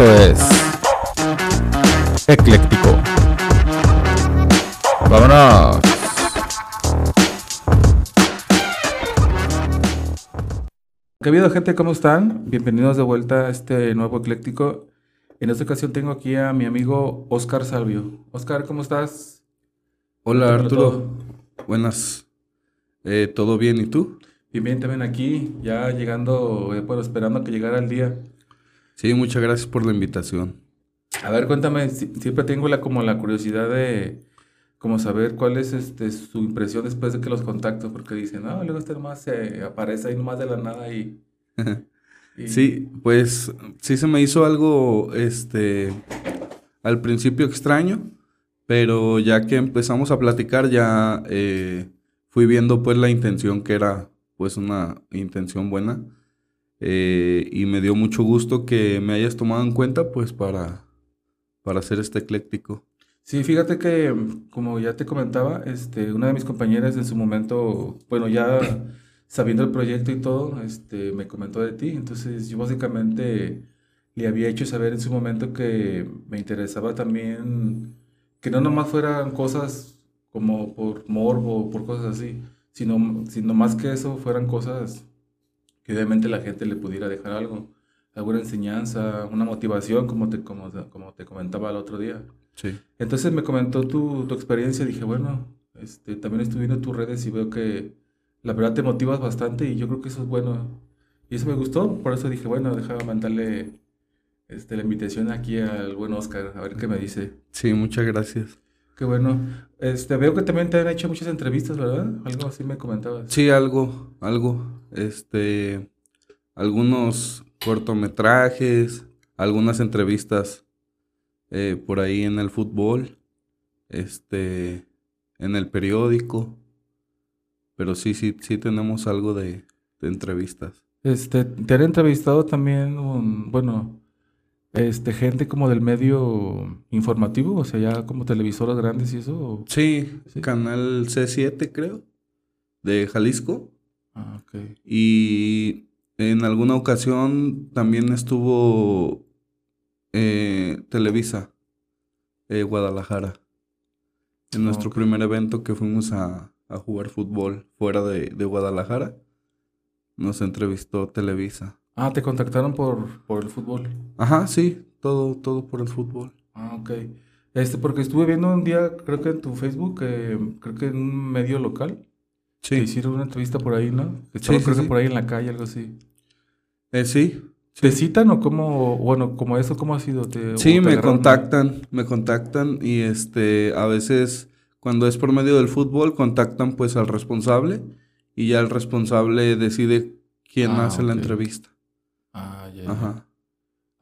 Esto es Ecléctico. Vámonos. ¿Qué ha habido, gente? ¿Cómo están? Bienvenidos de vuelta a este nuevo Ecléctico. En esta ocasión tengo aquí a mi amigo Oscar Salvio. Oscar, ¿cómo estás? Hola Arturo, buenas. Eh, ¿Todo bien y tú? Bien, bien, también aquí, ya llegando, eh, bueno, esperando que llegara el día. Sí, muchas gracias por la invitación. A ver, cuéntame, si- siempre tengo la, como la curiosidad de como saber cuál es este, su impresión después de que los contacto, porque dicen, no, luego este nomás se aparece ahí nomás de la nada y... y- Sí, pues sí se me hizo algo, este, al principio extraño, pero ya que empezamos a platicar ya eh, fui viendo pues la intención que era pues una intención buena eh, y me dio mucho gusto que me hayas tomado en cuenta pues para, para hacer este ecléctico. Sí, fíjate que, como ya te comentaba, este, una de mis compañeras en su momento, bueno, ya sabiendo el proyecto y todo, este, me comentó de ti. Entonces, yo básicamente le había hecho saber en su momento que me interesaba también que no nomás fueran cosas como por morbo, por cosas así, sino, sino más que eso fueran cosas que obviamente la gente le pudiera dejar algo, alguna enseñanza, una motivación, como te, como, como te comentaba el otro día. Sí. Entonces me comentó tu, tu experiencia, dije, bueno, este, también estoy viendo tus redes y veo que la verdad te motivas bastante y yo creo que eso es bueno. Y eso me gustó, por eso dije, bueno, déjame mandarle este, la invitación aquí al buen Oscar, a ver qué me dice. Sí, muchas gracias. Qué bueno. Este, veo que también te han hecho muchas entrevistas, ¿verdad? Algo así me comentabas. Sí, algo, algo. Este, algunos cortometrajes, algunas entrevistas eh, por ahí en el fútbol, este, en el periódico. Pero sí, sí, sí tenemos algo de, de entrevistas. Este, te han entrevistado también, un- bueno, este, gente como del medio informativo, o sea, ya como televisoras grandes y eso. o- Sí, Sí. canal C7 creo, de Jalisco. Ah, ok. Y en alguna ocasión también estuvo eh, Televisa, eh, Guadalajara. En nuestro primer evento que fuimos a, a jugar fútbol fuera de, de Guadalajara, nos entrevistó Televisa. Ah, te contactaron por, por el fútbol. Ajá, sí, todo, todo por el fútbol. Ah, ok. Este, porque estuve viendo un día, creo que en tu Facebook, eh, creo que en un medio local, te Sí, hicieron una entrevista por ahí, ¿no? Estaba, sí, creo que por ahí en la calle, algo así. Eh, sí, ¿Te citan o cómo, bueno, como eso, cómo ha sido? ¿Te, Sí, te me agarraron? contactan, me contactan y este, a veces cuando es por medio del fútbol contactan pues al responsable y ya el responsable decide quién Ah, hace la entrevista. Ah, ya. Ajá.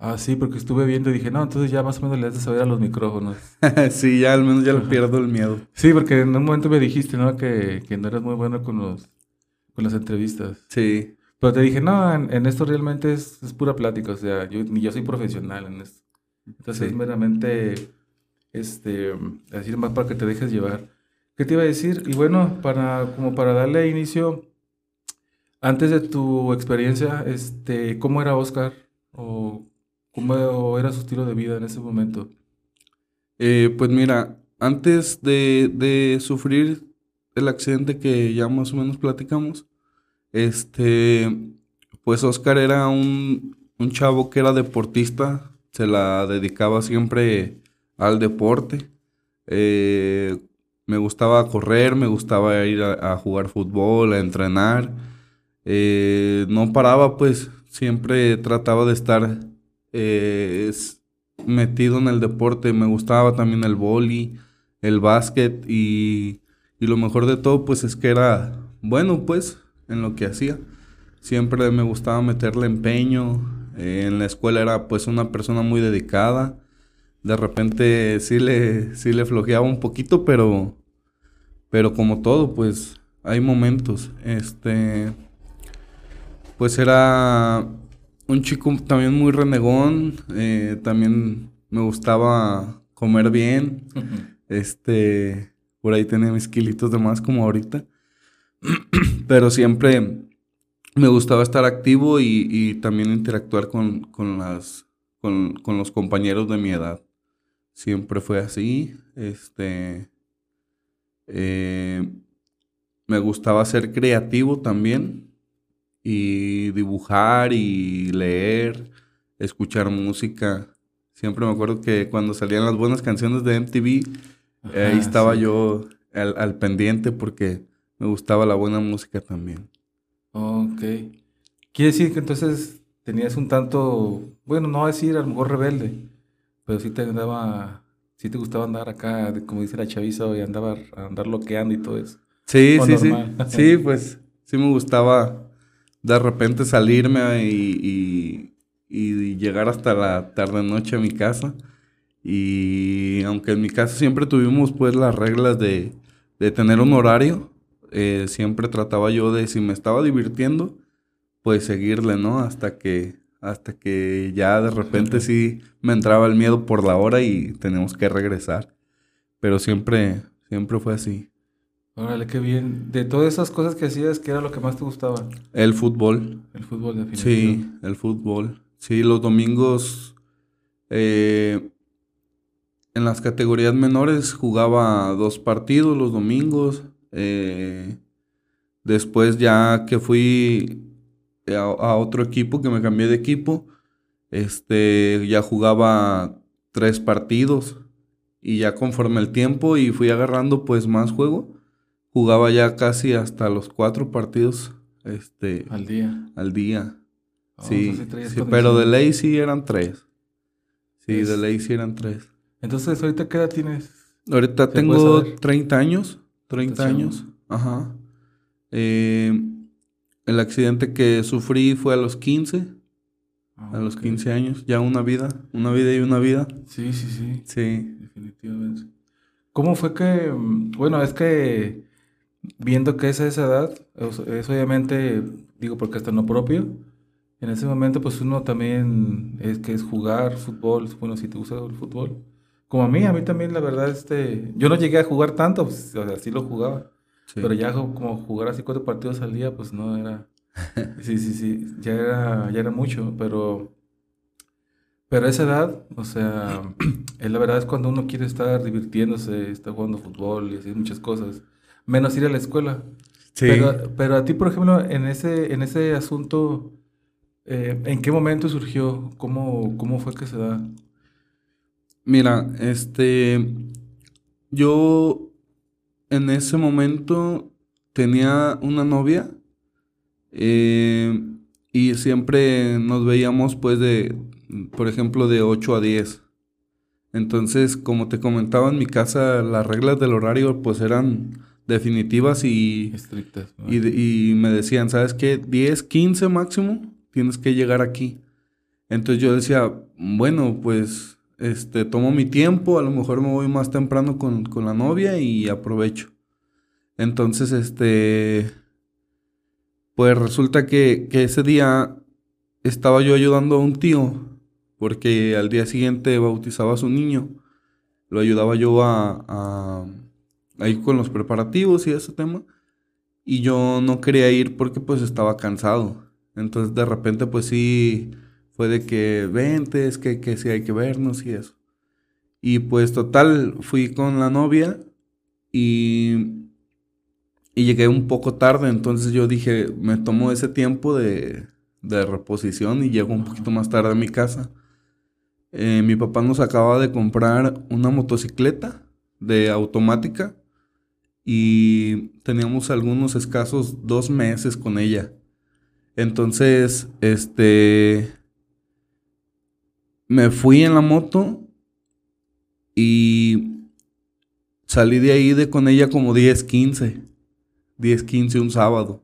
Ah, sí, porque estuve viendo y dije, no, entonces ya más o menos le has de saber a los micrófonos. sí, ya al menos ya le pierdo el miedo. Sí, porque en un momento me dijiste, ¿no? Que, que no eras muy bueno con los, con las entrevistas. Sí, Pero te dije, no, en, en esto realmente es, es pura plática, o sea, yo, ni yo soy profesional en esto. Entonces Sí. es meramente, este, decir más para que te dejes llevar. ¿Qué te iba a decir? Y bueno, para, como para darle inicio, antes de tu experiencia, este, ¿cómo era Oscar? ¿O cómo era su estilo de vida en ese momento? Eh, pues mira, antes de, de sufrir el accidente que ya más o menos platicamos, este, pues Oscar era un, un chavo que era deportista, se la dedicaba siempre al deporte. Eh, me gustaba correr, me gustaba ir a, a jugar fútbol, a entrenar. Eh, no paraba, pues siempre trataba de estar eh, metido en el deporte. Me gustaba también el vóley, el básquet y, y lo mejor de todo, pues es que era bueno, pues, en lo que hacía. Siempre me gustaba meterle empeño. en la escuela era pues una persona muy dedicada. De repente sí le, sí le flojeaba un poquito, pero, pero como todo, pues hay momentos. Este, pues era un chico también muy renegón. eh, también me gustaba comer bien. Este, por ahí tenía mis kilitos de más como ahorita. Pero siempre me gustaba estar activo y, y también interactuar con, con las, con, con los compañeros de mi edad. Siempre fue así. Este. eh, me gustaba ser creativo también. Y dibujar y leer, escuchar música. Siempre me acuerdo que cuando salían las buenas canciones de MTV, ahí estaba sí. yo al, al pendiente porque me gustaba la buena música también. Ok. Quiere decir que entonces tenías un tanto, bueno, no decir a lo mejor rebelde, pero sí te andaba, sí te gustaba andar acá, como dice la chaviza, y andaba andar loqueando y todo eso. Sí, O sí, sí. Sí, pues sí me gustaba de repente salirme y, y- y llegar hasta la tarde-noche a mi casa. Y aunque en mi casa siempre tuvimos pues las reglas de, de tener un horario, eh, siempre trataba yo de si me estaba divirtiendo, pues seguirle, ¿no? Hasta que, hasta que ya de repente sí me entraba el miedo por la hora y tenemos que regresar. Pero siempre, siempre fue así. Órale, qué bien. De todas esas cosas que hacías, ¿qué era lo que más te gustaba? El fútbol. El fútbol, Sí, definitivamente. el fútbol. Sí, los domingos eh, en las categorías menores jugaba dos partidos los domingos. eh, después ya que fui a, a otro equipo, que me cambié de equipo, este, ya jugaba tres partidos. Y ya conforme el tiempo y fui agarrando pues más juego, jugaba ya casi hasta los cuatro partidos este, Al día. al día. Oh, Sí, entonces sí, pero de ley sí eran tres. Sí, de Es- ley sí eran tres. Entonces, ¿ahorita qué edad tienes? Ahorita ¿Se puede tengo saber? 30 años. 30 Estás chavo. años. Ajá. Eh, el accidente que sufrí fue a los 15. Ah, A los ok. 15 años. Ya una vida. Una vida y una vida. Sí, sí, sí. Sí. Definitivamente. ¿Cómo fue que, mm, bueno, es que viendo que es a esa edad, es, es obviamente, digo porque hasta no propio, en ese momento pues uno también es que es jugar fútbol, bueno, si te gusta el fútbol. Como a mí, a mí también la verdad, este, yo no llegué a jugar tanto, pues, o sea, sí lo jugaba, sí. pero ya como jugar así cuatro partidos al día, pues no era, sí, sí, sí, ya era, ya era mucho, pero... Pero a esa edad, o sea, la verdad es cuando uno quiere estar divirtiéndose, está jugando fútbol y así muchas cosas, menos ir a la escuela. Sí. Pero, pero a ti, por ejemplo, en ese, en ese asunto, eh, ¿en qué momento surgió? ¿Cómo, cómo fue que se da? Mira, este, yo en ese momento tenía una novia eh, y siempre nos veíamos pues de, por ejemplo, de 8 a 10. Entonces, como te comentaba en mi casa, las reglas del horario pues eran definitivas y, Estrictas. ¿no? y, y me decían, ¿sabes qué? 10, 15 máximo, tienes que llegar aquí. Entonces yo decía, bueno, pues este, tomo mi tiempo, a lo mejor me voy más temprano con, con la novia y aprovecho. Entonces, este, pues resulta que, que ese día estaba yo ayudando a un tío, porque al día siguiente bautizaba a su niño. Lo ayudaba yo a, a, a ir con los preparativos y ese tema. Y yo no quería ir porque pues estaba cansado. Entonces de repente pues sí fue de que vente, es que, que sí hay que vernos y eso. Y pues total, fui con la novia y, y llegué un poco tarde. Entonces yo dije, me tomo ese tiempo de, de reposición y llego un poquito más tarde a mi casa. Eh, mi papá nos acaba de comprar una motocicleta de automática y teníamos algunos escasos dos meses con ella. Entonces, este, me fui en la moto y salí de ahí de con ella como 10, 15, 10, 15 un sábado.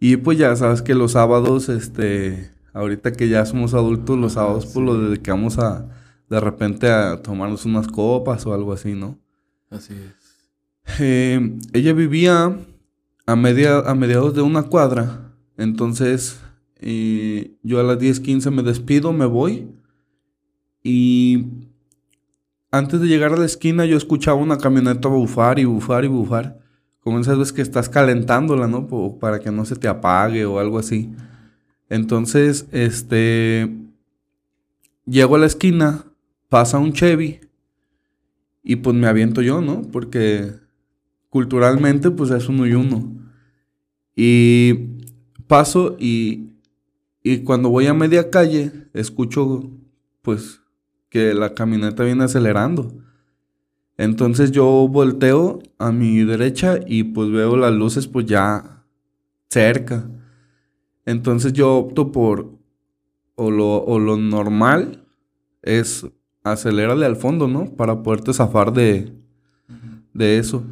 Y pues ya sabes que los sábados, este, ahorita que ya somos adultos, los sábados pues los sí. dedicamos a, de repente a tomarnos unas copas o algo así, ¿no? Así es. Eh, ella vivía a, media, a mediados de una cuadra. Entonces, eh, yo a las 10:15 me despido, me voy. Y antes de llegar a la esquina, yo escuchaba una camioneta bufar y bufar y bufar. Como esas veces que estás calentándola, ¿no? Para que no se te apague o algo así. Entonces, este. llego a la esquina, pasa un Chevy y pues me aviento yo, ¿no? Porque culturalmente pues es uno y uno. Y paso y, y cuando voy a media calle escucho pues que la camioneta viene acelerando. Entonces yo volteo a mi derecha y pues veo las luces pues ya cerca. Entonces yo opto por o lo, o lo normal es acelerarle al fondo, ¿no? Para poderte zafar de, de eso.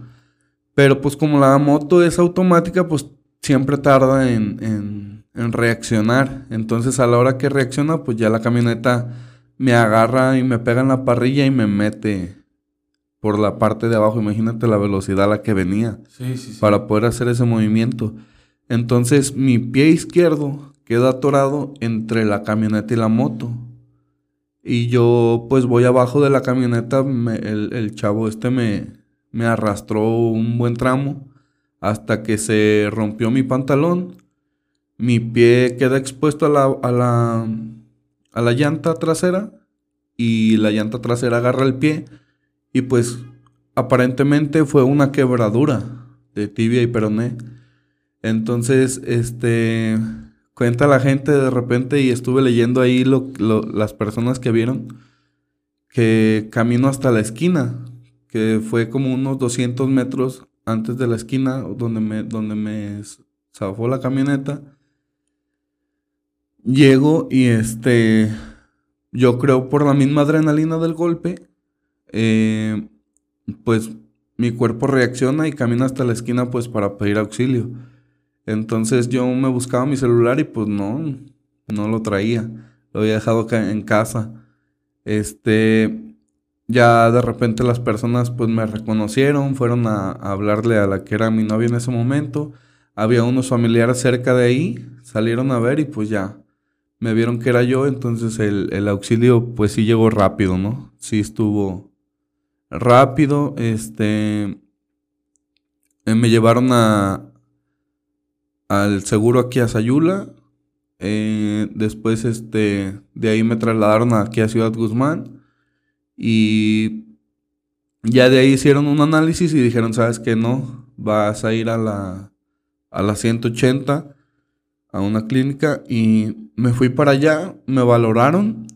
Pero pues como la moto es automática, pues siempre tarda en, en, en, reaccionar. Entonces a la hora que reacciona, pues ya la camioneta me agarra y me pega en la parrilla y me mete por la parte de abajo. Imagínate la velocidad a la que venía Sí, sí, sí. para poder hacer ese movimiento. Entonces mi pie izquierdo queda atorado entre la camioneta y la moto. Y yo pues voy abajo de la camioneta, me- el, el chavo este me, me arrastró un buen tramo hasta que se rompió mi pantalón. Mi pie queda expuesto a la, a la, a la llanta trasera y la llanta trasera agarra el pie y pues aparentemente fue una quebradura de tibia y peroné. Entonces, este, cuenta la gente de repente y estuve leyendo ahí lo, lo- las personas que vieron que camino hasta la esquina, que fue como unos 200 metros antes de la esquina donde me, donde me zafó la camioneta. Llego y este, yo creo por la misma adrenalina del golpe, eh, pues mi cuerpo reacciona y camina hasta la esquina pues para pedir auxilio. Entonces yo me buscaba mi celular y pues no, no lo traía. Lo había dejado en casa. Este, ya de repente las personas pues me reconocieron, fueron a, hablarle a la que era mi novia en ese momento. Había unos familiares cerca de ahí, salieron a ver y pues ya me vieron que era yo, entonces el, el auxilio pues sí llegó rápido, ¿no? Sí estuvo rápido, este, eh, me llevaron a, al seguro aquí a Sayula. eh, después, este, de ahí me trasladaron aquí a Ciudad Guzmán. Y ya de ahí hicieron un análisis y dijeron, ¿sabes qué? No, vas a ir a la, a la 180, a una clínica. Y me fui para allá, me valoraron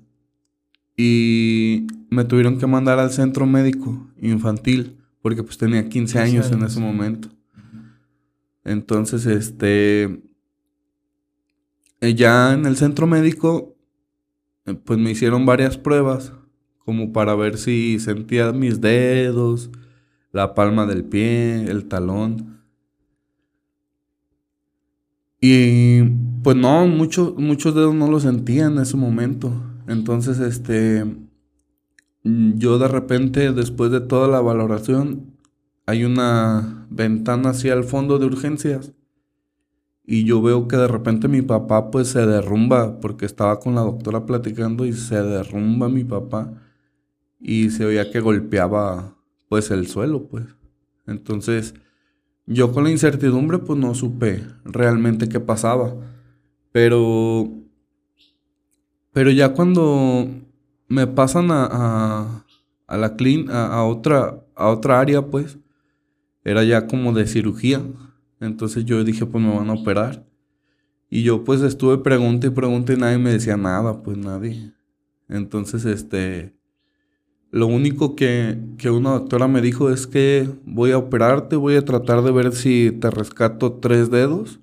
y me tuvieron que mandar al centro médico infantil, porque pues tenía 15 años en ese momento. Entonces, este, eh, ya en el centro médico, eh, pues me hicieron varias pruebas, como para ver si sentía mis dedos, la palma del pie, el talón. Y pues no, muchos muchos dedos no lo sentía en ese momento. Entonces, este, yo de repente, después de toda la valoración, hay una ventana hacia el fondo de urgencias. Y yo veo que de repente mi papá pues se derrumba porque estaba con la doctora platicando y se derrumba mi papá y se oía que golpeaba pues el suelo pues. Entonces yo con la incertidumbre pues no supe realmente qué pasaba. Pero pero ya cuando me pasan a, a, la a, a otra a otra área pues era ya como de cirugía. Entonces yo dije, pues me van a operar. Y yo pues estuve pregunta y pregunta y nadie me decía nada, pues nadie. Entonces, este, lo único que, que una doctora me dijo es que voy a operarte, voy a tratar de ver si te rescato tres dedos.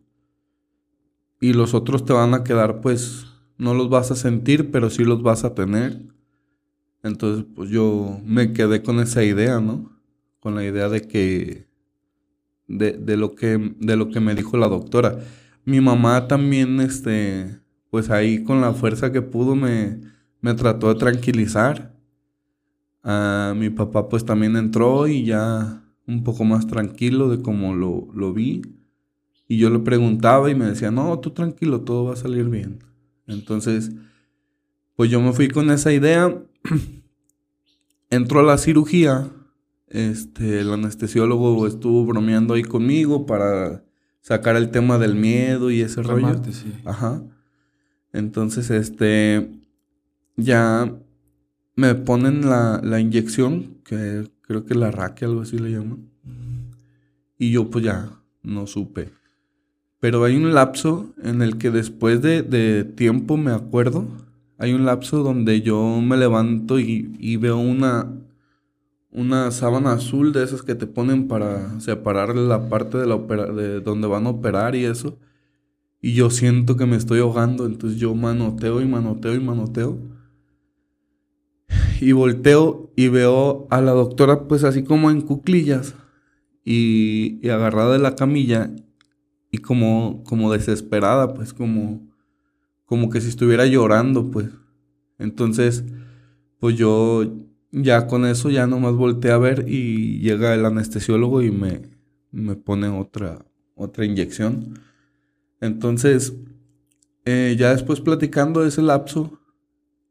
Y los otros te van a quedar, pues, no los vas a sentir, pero sí los vas a tener. Entonces, pues yo me quedé con esa idea, ¿no? Con la idea de que de, de lo que, de lo que me dijo la doctora. Mi mamá también, este, pues ahí con la fuerza que pudo me, me trató de tranquilizar. Ah, mi papá pues también entró y ya un poco más tranquilo de cómo lo, lo vi. Y yo le preguntaba y me decía, no, tú tranquilo, todo va a salir bien. Entonces, pues yo me fui con esa idea. Entró a la cirugía este, el anestesiólogo estuvo bromeando ahí conmigo para sacar el tema del miedo y ese rollo. Calmarte, sí. Ajá. Entonces, este, ya me ponen la, la inyección, que creo que la raque, algo así le llaman. Y yo pues ya no supe. Pero hay un lapso en el que después de, de tiempo me acuerdo. Hay un lapso donde yo me levanto y, y veo una, una sábana azul de esas que te ponen para separar la parte de, la opera, de donde van a operar y eso. Y yo siento que me estoy ahogando, entonces yo manoteo y manoteo y manoteo. Y volteo y veo a la doctora pues así como en cuclillas y, agarrada de la camilla y como, como desesperada, pues como, como que si estuviera llorando, pues. Entonces, pues yo ya con eso ya nomás volteé a ver y llega el anestesiólogo y me, me pone otra, otra inyección. Entonces, eh, ya después platicando de ese lapso,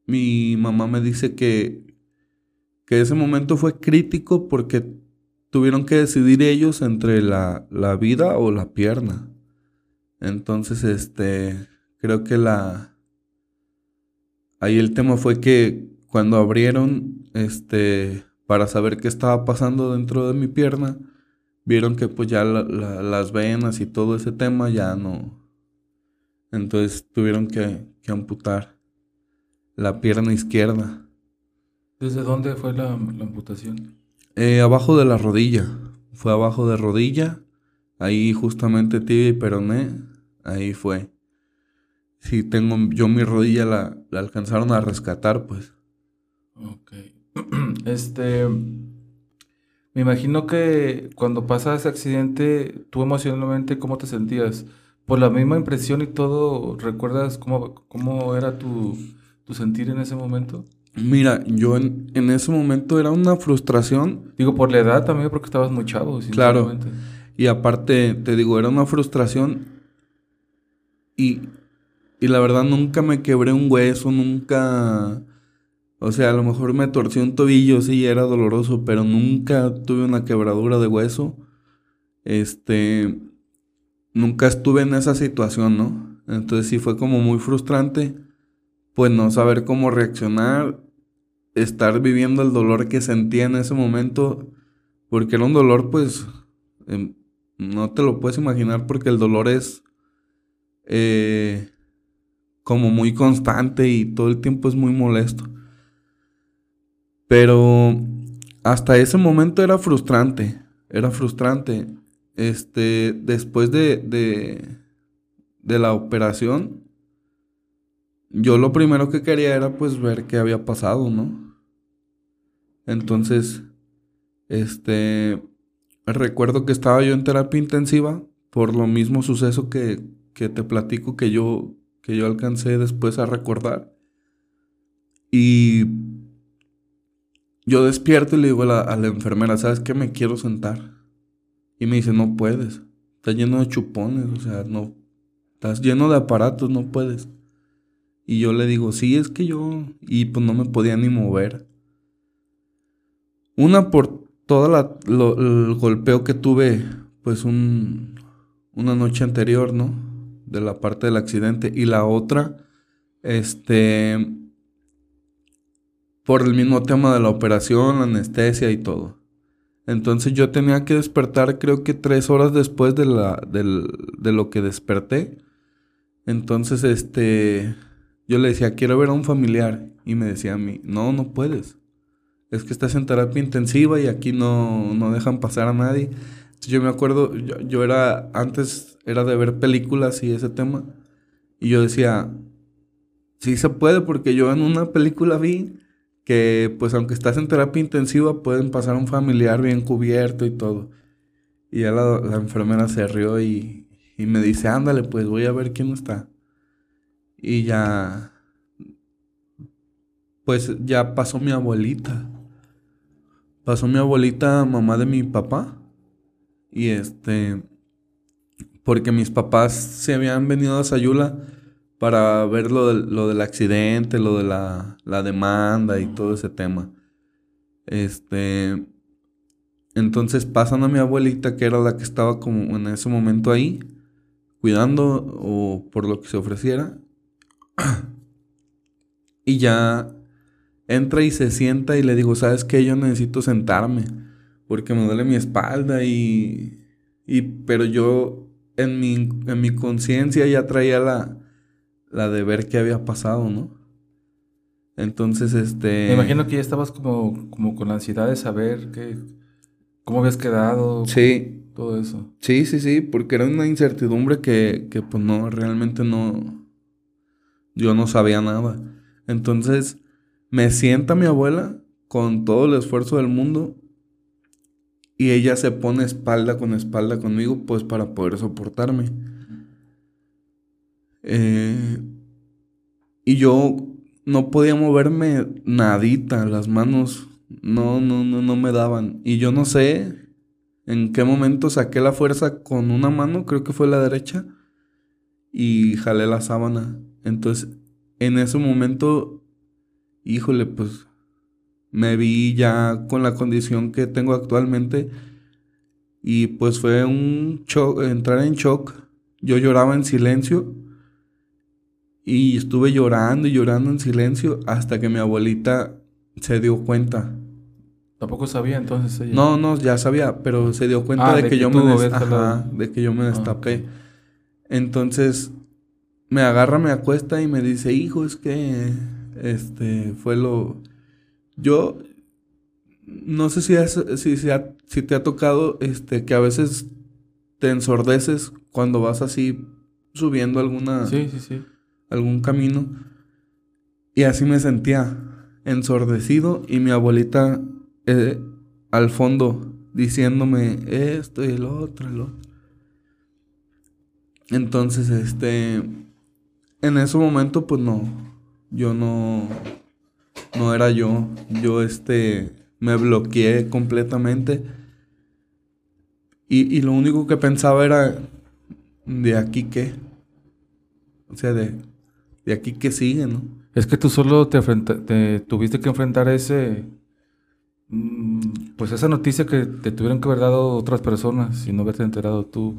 mi mamá me dice que, que ese momento fue crítico porque tuvieron que decidir ellos entre la, la vida o la pierna. Entonces, este, creo que la... Ahí el tema fue que cuando abrieron, este, para saber qué estaba pasando dentro de mi pierna, vieron que pues ya las venas y todo ese tema ya no... Entonces tuvieron que, que amputar la pierna izquierda. ¿Desde dónde fue la, la amputación? Eh, abajo de la rodilla. Fue abajo de rodilla. Ahí justamente tibia y peroné. Ahí fue. Sí, tengo yo mi rodilla la, la alcanzaron a rescatar, pues. Ok. Este. Me imagino que cuando pasa ese accidente, tú emocionalmente, ¿cómo te sentías? Por la misma impresión y todo, ¿recuerdas cómo, cómo era tu, tu sentir en ese momento? Mira, yo en, en, ese momento era una frustración. Digo, por la edad también, porque estabas muy chavo. Claro. Y aparte, te digo, era una frustración. Y, y la verdad, nunca me quebré un hueso, nunca. O sea, a lo mejor me torcí un tobillo, sí, era doloroso, pero nunca tuve una quebradura de hueso. Este. Nunca estuve en esa situación, ¿no? Entonces sí fue como muy frustrante, pues no saber cómo reaccionar estar viviendo el dolor que sentía en ese momento, porque era un dolor, pues, eh, no te lo puedes imaginar porque el dolor es eh, como muy constante y todo el tiempo es muy molesto. Pero hasta ese momento era frustrante, era frustrante. Este, después de, de, de la operación, yo lo primero que quería era pues ver qué había pasado, ¿no? Entonces, este, recuerdo que estaba yo en terapia intensiva por lo mismo suceso que, que te platico que yo, que yo alcancé después a recordar. Y yo despierto y le digo a la, a la enfermera, ¿sabes qué? Me quiero sentar. Y me dice, no puedes. Está lleno de chupones, o sea, no. Estás lleno de aparatos, no puedes. Y yo le digo, sí, es que yo. Y pues no me podía ni mover. Una por todo el golpeo que tuve, pues un, una noche anterior, ¿no? De la parte del accidente. Y la otra, este, por el mismo tema de la operación, la anestesia y todo. Entonces yo tenía que despertar creo que tres horas después de, la, de lo que desperté. Entonces, este, yo le decía, quiero ver a un familiar. Y me decía a mí, no, no puedes es que estás en terapia intensiva y aquí no, no dejan pasar a nadie. yo me acuerdo, yo, era, antes era de ver películas y ese tema, y yo decía, sí se puede, porque yo en una película vi que pues aunque estás en terapia intensiva pueden pasar un familiar bien cubierto y todo. Y ya la, la enfermera se rió y, y me dice, ándale, pues voy a ver quién está. Y ya, pues ya pasó mi abuelita pasó mi abuelita, mamá de mi papá. Y este, porque mis papás se habían venido a Sayula para ver lo, lo del accidente, lo de la, la, demanda y todo ese tema. Este, entonces pasan a mi abuelita, que era la que estaba como en ese momento ahí, cuidando o por lo que se ofreciera. Y ya entra y se sienta y le digo, ¿sabes qué? Yo necesito sentarme porque me duele mi espalda y... y pero yo en mi, en mi conciencia ya traía la, la de ver qué había pasado, ¿no? Entonces, este... Me imagino que ya estabas como, como con la ansiedad de saber qué, cómo habías quedado. Sí. Todo eso. Sí, sí, sí, porque era una incertidumbre que, que pues no, realmente no... Yo no sabía nada. Entonces, me sienta mi abuela con todo el esfuerzo del mundo y ella se pone espalda con espalda conmigo pues para poder soportarme. Eh, y yo no podía moverme nadita, las manos no, no, no, no me daban. Y yo no sé en qué momento saqué la fuerza con una mano, creo que fue la derecha, y jalé la sábana. Entonces, en ese momento, híjole, pues me vi ya con la condición que tengo actualmente y pues fue un shock, entrar en shock. Yo lloraba en silencio y estuve llorando y llorando en silencio hasta que mi abuelita se dio cuenta. ¿Tampoco sabía entonces ella? No, no, ya sabía, pero se dio cuenta Ah, de, de que, que yo me des- ajá, de que yo me Ah, destapé. Entonces me agarra, me acuesta y me dice, hijo, es que este fue lo. Yo no sé si, es- si, si, ha- si te ha tocado este que a veces te ensordeces cuando vas así subiendo alguna Sí, sí, sí. algún camino. Y así me sentía, ensordecido y mi abuelita eh, al fondo diciéndome esto y el otro, el otro. Entonces, este, en ese momento, pues no, yo no, no era yo, yo, este, me bloqueé completamente. Y, y lo único que pensaba era, ¿de aquí qué? O sea, de, de aquí que sigue, ¿no? Es que tú solo te, enfrenta- te tuviste que enfrentar ese, mm, pues esa noticia que te tuvieron que haber dado otras personas y no haberte enterado tú.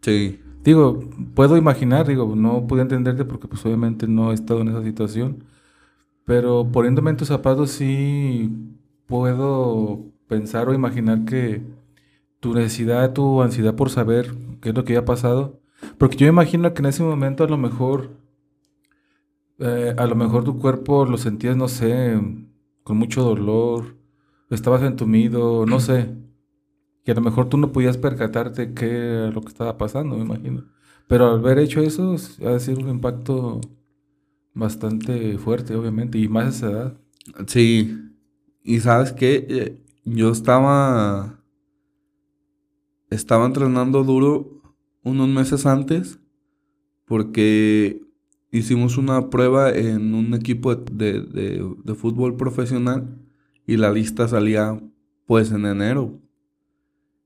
Sí. Digo, puedo imaginar, digo, no pude entenderte porque pues obviamente no he estado en esa situación, pero poniéndome en tus zapatos sí puedo pensar o imaginar que tu necesidad, tu ansiedad por saber qué es lo que había pasado, porque yo imagino que en ese momento a lo mejor, eh, a lo mejor tu cuerpo lo sentías, no sé, con mucho dolor, estabas entumido, no sé, que a lo mejor tú no podías percatarte qué lo que estaba pasando, me imagino. Pero al haber hecho eso, ha ser un impacto bastante fuerte, obviamente, y más a esa edad. Sí. Y sabes qué, Eh, yo estaba, estaba entrenando duro unos meses antes porque hicimos una prueba en un equipo de, de- de fútbol profesional y la lista salía pues en enero.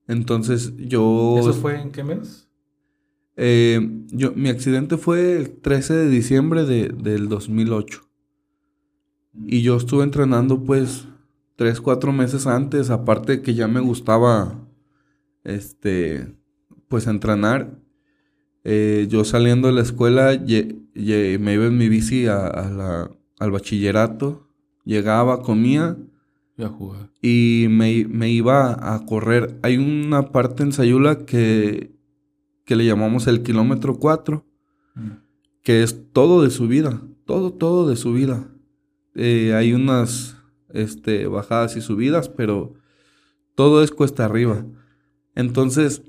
Entonces yo... ¿Eso fue en qué mes? Eh, yo, mi accidente fue el 13 de diciembre de, del 2008. Y yo estuve entrenando pues 3, 4 meses antes, aparte que ya me gustaba, este, pues entrenar. Eh, yo saliendo de la escuela lle- lle- me iba en mi bici a- a la- al bachillerato, llegaba, comía Jugar. y me, me iba a correr. Hay una parte en Sayula que, que le llamamos el kilómetro 4, que es todo de subida, todo, todo de subida. Eh, hay unas este, bajadas y subidas, pero todo es cuesta arriba. Entonces,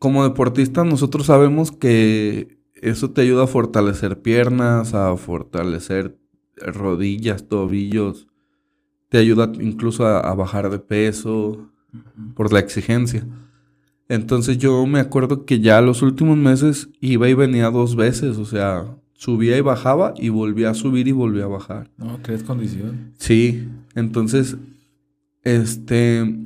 como deportista, nosotros sabemos que eso te ayuda a fortalecer piernas, a fortalecer rodillas, tobillos, te ayuda incluso a, a bajar de peso por la exigencia. Entonces yo me acuerdo que ya los últimos meses iba y venía dos veces, o sea, subía y bajaba y volvía a subir y volvía a bajar. No, crees condición. Sí, entonces, este,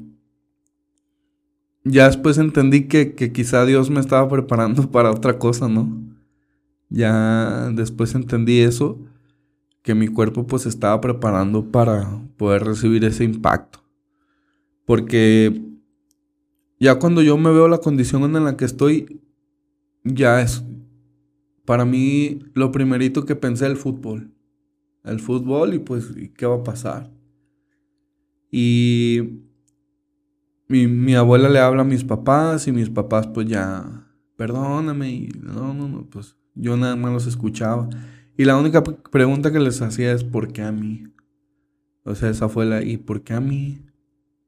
ya después entendí que, que quizá Dios me estaba preparando para otra cosa, ¿no? Ya después entendí eso, que mi cuerpo pues estaba preparando para poder recibir ese impacto. Porque ya cuando yo me veo la condición en la que estoy, ya es, para mí lo primerito que pensé el fútbol. el fútbol y pues, ¿qué va a pasar? Y mi, mi, abuela le habla a mis papás y mis papás pues ya, perdóname y no, no, no, pues yo nada más los escuchaba. Y la única pregunta que les hacía es ¿por qué a mí? O sea, esa fue la ¿y por qué a mí?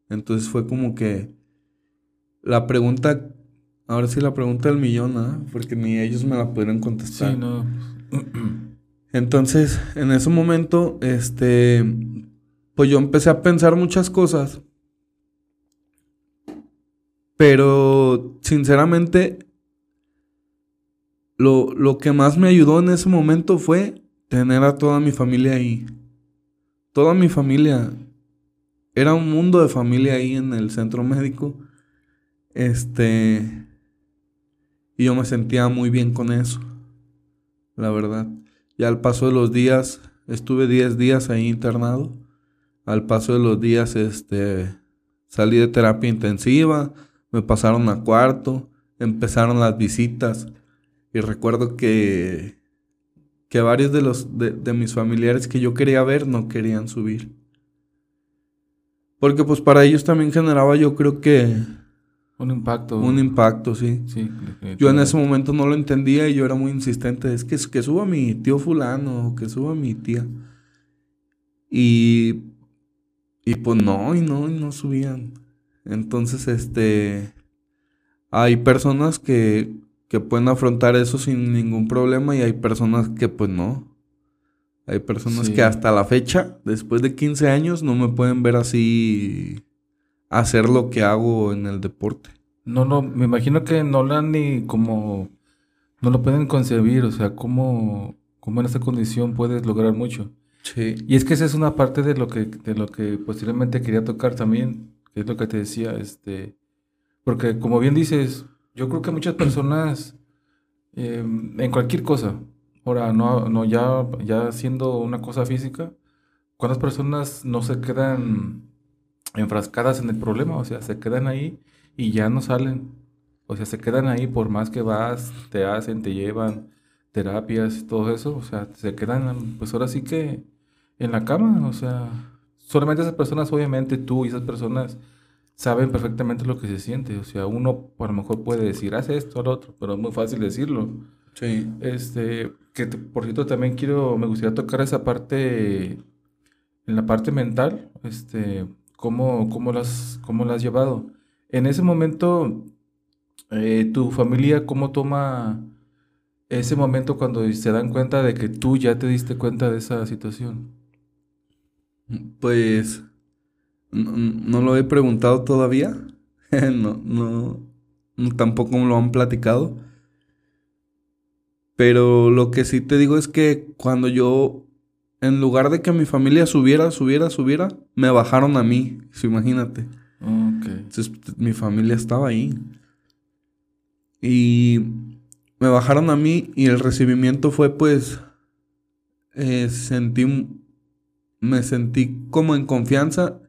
Entonces fue como que la pregunta, ahora sí la pregunta del millón, ¿ah? Porque ni ellos me la pudieron contestar. Sí, no. Entonces, en ese momento, este, pues yo empecé a pensar muchas cosas. Pero, sinceramente, lo, lo que más me ayudó en ese momento fue tener a toda mi familia ahí. Toda mi familia. Era un mundo de familia ahí en el centro médico. Este. Y yo me sentía muy bien con eso. La verdad. Y al paso de los días, estuve 10 días ahí internado. Al paso de los días, este. Salí de terapia intensiva. Me pasaron a cuarto. Empezaron las visitas. Y recuerdo que. Que varios de los de, de mis familiares que yo quería ver no querían subir. Porque pues para ellos también generaba yo creo que un impacto. Un impacto, sí. Sí. Yo en ese momento no lo entendía y yo era muy insistente. Es que, que suba mi tío fulano, que suba mi tía. Y, y pues no, y no, y no subían. Entonces, este, hay personas que, que pueden afrontar eso sin ningún problema y hay personas que pues no. Hay personas Sí. que hasta la fecha, después de 15 años, no me pueden ver así hacer lo que hago en el deporte. No, no, me imagino que no la han ni como, no lo pueden concebir, o sea, cómo, cómo en esta condición puedes lograr mucho. Sí. Y es que esa es una parte de lo que, de lo que posiblemente quería tocar también, que es lo que te decía, este, porque como bien dices, yo creo que muchas personas, eh, en cualquier cosa, ahora no, ya, ya siendo una cosa física, ¿cuántas personas no se quedan enfrascadas en el problema? O sea, se quedan ahí y ya no salen. O sea, se quedan ahí por más que vas, te hacen, te llevan terapias todo eso. O sea, se quedan, pues ahora sí que en la cama. O sea, solamente esas personas, obviamente tú y esas personas saben perfectamente lo que se siente. O sea, uno a lo mejor puede decir, haz esto, al otro, pero es muy fácil decirlo. Sí. Este, que por cierto también quiero, me gustaría tocar esa parte, en la parte mental, este, cómo, cómo las, cómo la has llevado. En ese momento, eh, tu familia, ¿cómo toma ese momento cuando se dan cuenta de que tú ya te diste cuenta de esa situación? Pues no, no lo he preguntado todavía. No, no, tampoco me lo han platicado. Pero lo que sí te digo es que cuando yo, en lugar de que mi familia subiera, subiera, subiera, me bajaron a mí. Sí, imagínate. Entonces mi familia estaba ahí. Y me bajaron a mí y el recibimiento fue pues, eh, sentí, me sentí como en confianza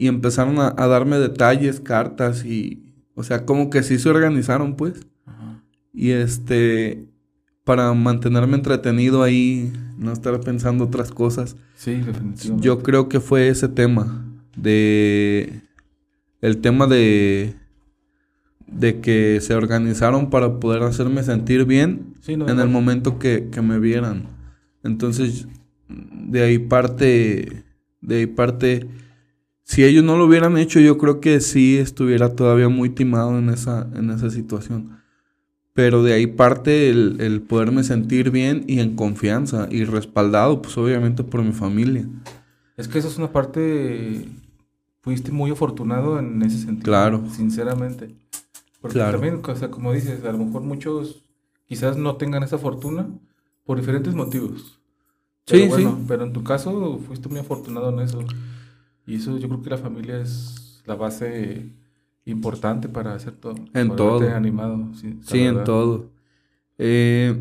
y empezaron a, a darme detalles, cartas y, o sea, como que sí se organizaron pues. Ajá. Y este, para mantenerme entretenido ahí, no estar pensando otras cosas. Sí, definitivamente. Yo creo que fue ese tema de el tema de de que se organizaron para poder hacerme sentir bien Sí, no, en el momento que, que me vieran. Entonces, de ahí parte, de ahí parte, si ellos no lo hubieran hecho, yo creo que sí estuviera todavía muy timado en esa, en esa situación. Pero de ahí parte el, el poderme sentir bien y en confianza y respaldado, pues obviamente por mi familia. Es que eso es una parte, fuiste muy afortunado en ese sentido. Claro. Sinceramente. Porque Claro. también, o sea, como dices, a lo mejor muchos quizás no tengan esa fortuna por diferentes motivos. Sí, Pero bueno, sí. pero en tu caso fuiste muy afortunado en eso. Y eso yo creo que la familia es la base importante para hacer todo. En todo. animado. Sí, en todo. Eh,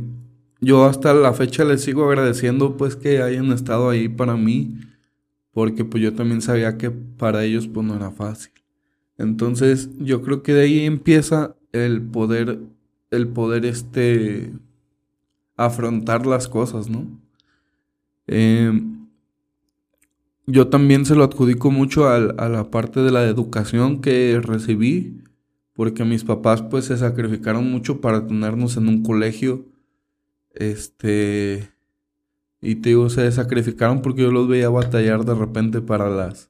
yo hasta la fecha les sigo agradeciendo pues que hayan estado ahí para mí, porque pues yo también sabía que para ellos pues no era fácil. Entonces yo creo que de ahí empieza el poder, el poder este, afrontar las cosas, ¿no? Em, yo también se lo adjudico mucho a, a, la parte de la educación que recibí, porque mis papás pues se sacrificaron mucho para tenernos en un colegio. Este, y te digo, se sacrificaron porque yo los veía batallar de repente para las,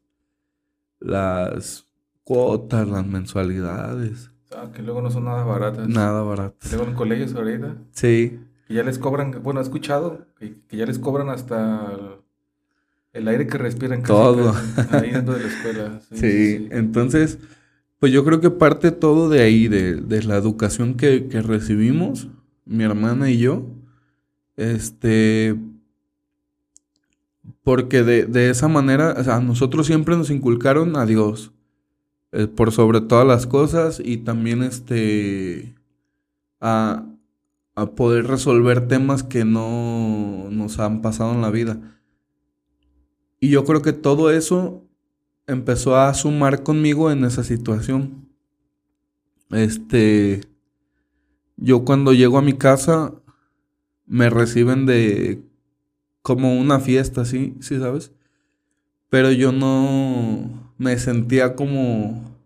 las cuotas, las mensualidades. Ah, que luego no son nada baratas. Nada baratas. Luego en colegios ahorita. Sí. Que ya les cobran, bueno, he escuchado que, ya les cobran hasta el, aire que respiran. todo. ahí dentro de la escuela. Sí, entonces, pues yo creo que parte todo de ahí, de, de la educación que, que recibimos, mi hermana y yo. Este, porque de, de, esa manera, o sea, nosotros siempre nos inculcaron a Dios. Eh, por sobre todas las cosas y también este a, a, poder resolver temas que no nos han pasado en la vida. Y yo creo que todo eso empezó a sumar conmigo en esa situación. Este, yo cuando llego a mi casa me reciben de como una fiesta, ¿sí? ¿Sí sabes? Pero yo no me sentía como,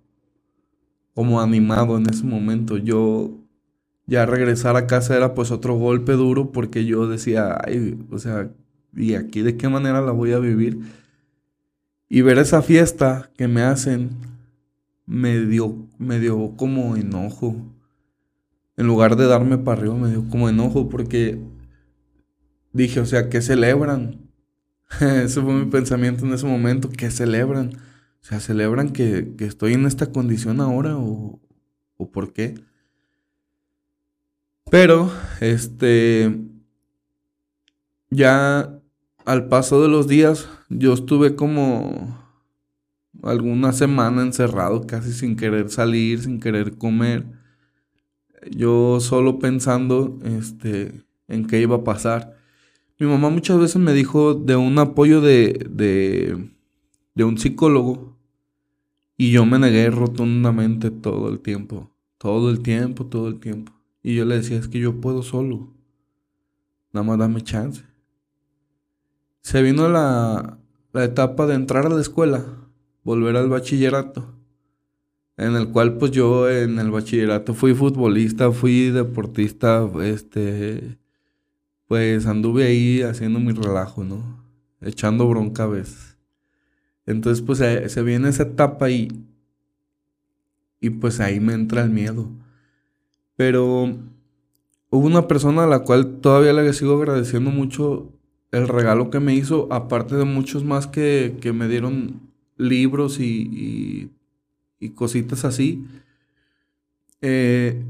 como animado en ese momento. Yo ya regresar a casa era pues otro golpe duro porque yo decía, ay, o sea, ¿y aquí de qué manera la voy a vivir? Y ver esa fiesta que me hacen me dio, me dio como enojo. En lugar de darme para arriba, me dio como enojo porque dije, o sea, ¿qué celebran? Ese fue mi pensamiento en ese momento, ¿qué celebran? O sea, celebran que, estoy en esta condición ahora o, o por qué. Pero, este, ya al paso de los días, yo estuve como alguna semana encerrado, casi sin querer salir, sin querer comer. Yo solo pensando, este, en qué iba a pasar. Mi mamá muchas veces me dijo de un apoyo de, de, de un psicólogo y yo me negué rotundamente todo el tiempo. Todo el tiempo, todo el tiempo. Y yo le decía, es que yo puedo solo. Nada más dame chance. Se vino la, la etapa de entrar a la escuela, volver al bachillerato. En el cual pues yo en el bachillerato fui futbolista, fui deportista, este, pues anduve ahí haciendo mi relajo, ¿no? Echando bronca a veces. Entonces, pues se, viene esa etapa y, y pues ahí me entra el miedo. Pero hubo una persona a la cual todavía le sigo agradeciendo mucho el regalo que me hizo, aparte de muchos más que, que me dieron libros y, y, cositas así. Eh,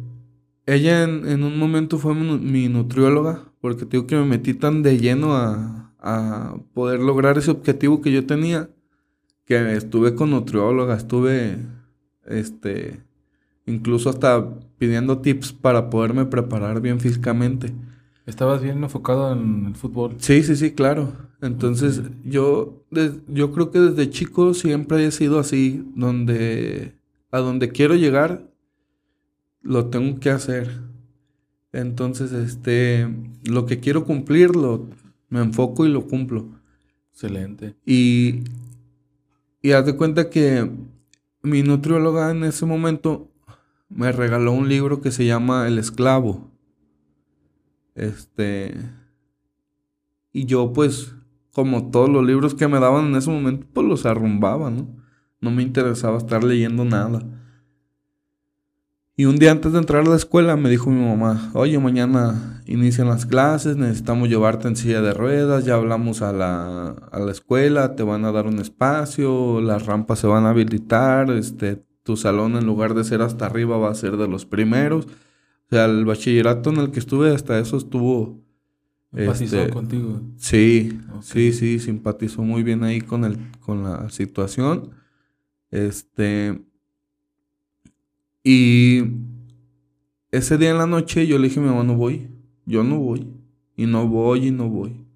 ella en, en, un momento fue mi, nutrióloga, porque tengo que me metí tan de lleno a, a poder lograr ese objetivo que yo tenía que estuve con nutrióloga, estuve, este, incluso hasta pidiendo tips para poderme preparar bien físicamente. ¿Estabas bien enfocado en el fútbol? Sí, sí, sí, claro. Entonces, yo, yo creo que desde chico siempre he sido así, donde, a donde quiero llegar, lo tengo que hacer. Entonces, este, lo que quiero cumplir, lo, me enfoco y lo cumplo. Excelente. Y y haz de cuenta que mi nutrióloga en ese momento me regaló un libro que se llama El esclavo. Este. Y yo, pues, como todos los libros que me daban en ese momento, pues los arrumbaba, ¿no? No me interesaba estar leyendo nada. Y un día antes de entrar a la escuela me dijo mi mamá, oye, mañana inician las clases, necesitamos llevarte en silla de ruedas, ya hablamos a la, a la escuela, te van a dar un espacio, las rampas se van a habilitar, este, tu salón en lugar de ser hasta arriba va a ser de los primeros. O sea, el bachillerato en el que estuve hasta eso estuvo... Simpatizó este, contigo. Sí, sí, sí, simpatizó muy bien ahí con, el, con la situación. Este... Y ese día en la noche yo le dije a mi mamá, no voy, yo no voy. Y no voy y no voy.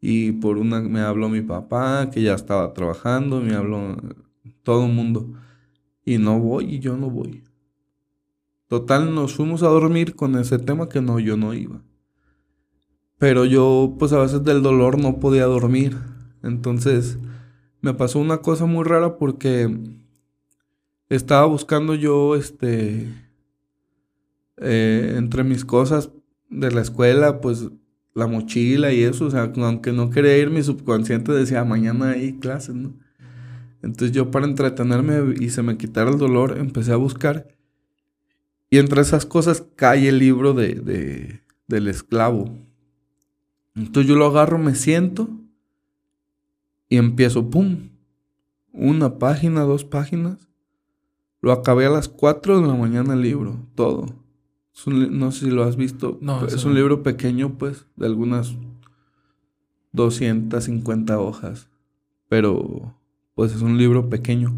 Y por una me habló mi papá, que ya estaba trabajando, me habló todo el mundo. Y no voy y yo no voy. Total, nos fuimos a dormir con ese tema que no, yo no iba. Pero yo, pues a veces del dolor no podía dormir. Entonces, me pasó una cosa muy rara porque estaba buscando yo, este, eh, entre mis cosas de la escuela, pues la mochila y eso, o sea, aunque no quería ir, mi subconsciente decía, mañana hay clases, ¿no? Entonces yo para entretenerme y se me quitara el dolor, empecé a buscar. Y entre esas cosas cae el libro de, de, del esclavo. Entonces yo lo agarro, me siento y empiezo, ¡pum! Una página, dos páginas. Lo acabé a las 4 de la mañana el libro, todo. no sé si lo has visto. No, es un libro pequeño, pues, de algunas 250 hojas. Pero, pues, es un libro pequeño.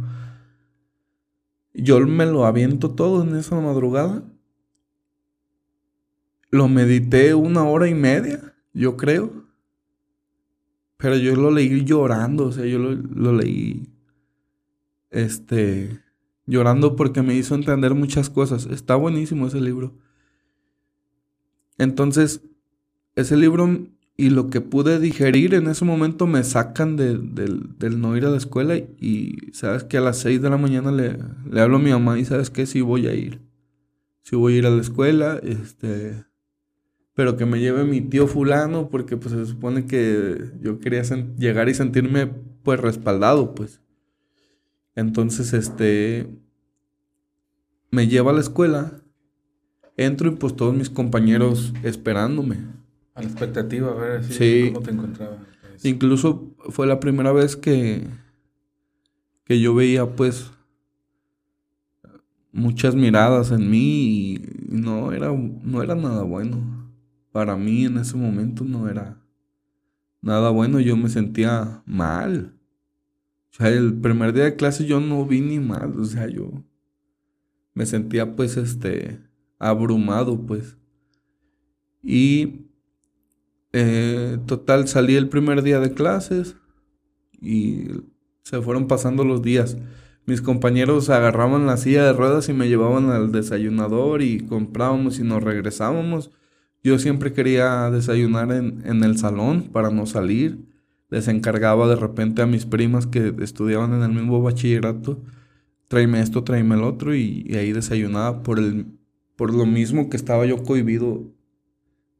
Yo me lo aviento todo en esa madrugada. Lo medité una hora y media, yo creo. Pero yo lo leí llorando, o sea, yo lo, lo leí. Este llorando porque me hizo entender muchas cosas. Está buenísimo ese libro. Entonces, ese libro y lo que pude digerir en ese momento me sacan del no ir a la escuela y sabes que a las 6 de la mañana le, le hablo a mi mamá y sabes que sí voy a ir. Sí voy a ir a la escuela, este, pero que me lleve mi tío fulano porque pues se supone que yo quería llegar y sentirme pues respaldado, pues. Entonces, este, me lleva a la escuela, entro y pues todos mis compañeros esperándome. A la expectativa, a ver si, cómo te encontraba. Pues. Incluso fue la primera vez que, que yo veía pues muchas miradas en mí y no era, no era nada bueno. Para mí en ese momento no era nada bueno, yo me sentía mal. O sea, el primer día de clase yo no vi ni mal, o sea, yo me sentía pues este abrumado pues. Y eh, total salí el primer día de clases y se fueron pasando los días. Mis compañeros agarraban la silla de ruedas y me llevaban al desayunador y comprábamos y nos regresábamos. Yo siempre quería desayunar en, en el salón para no salir les encargaba de repente a mis primas que estudiaban en el mismo bachillerato, tráeme esto, tráeme el otro, y, ahí desayunaba por, el, por lo mismo que estaba yo cohibido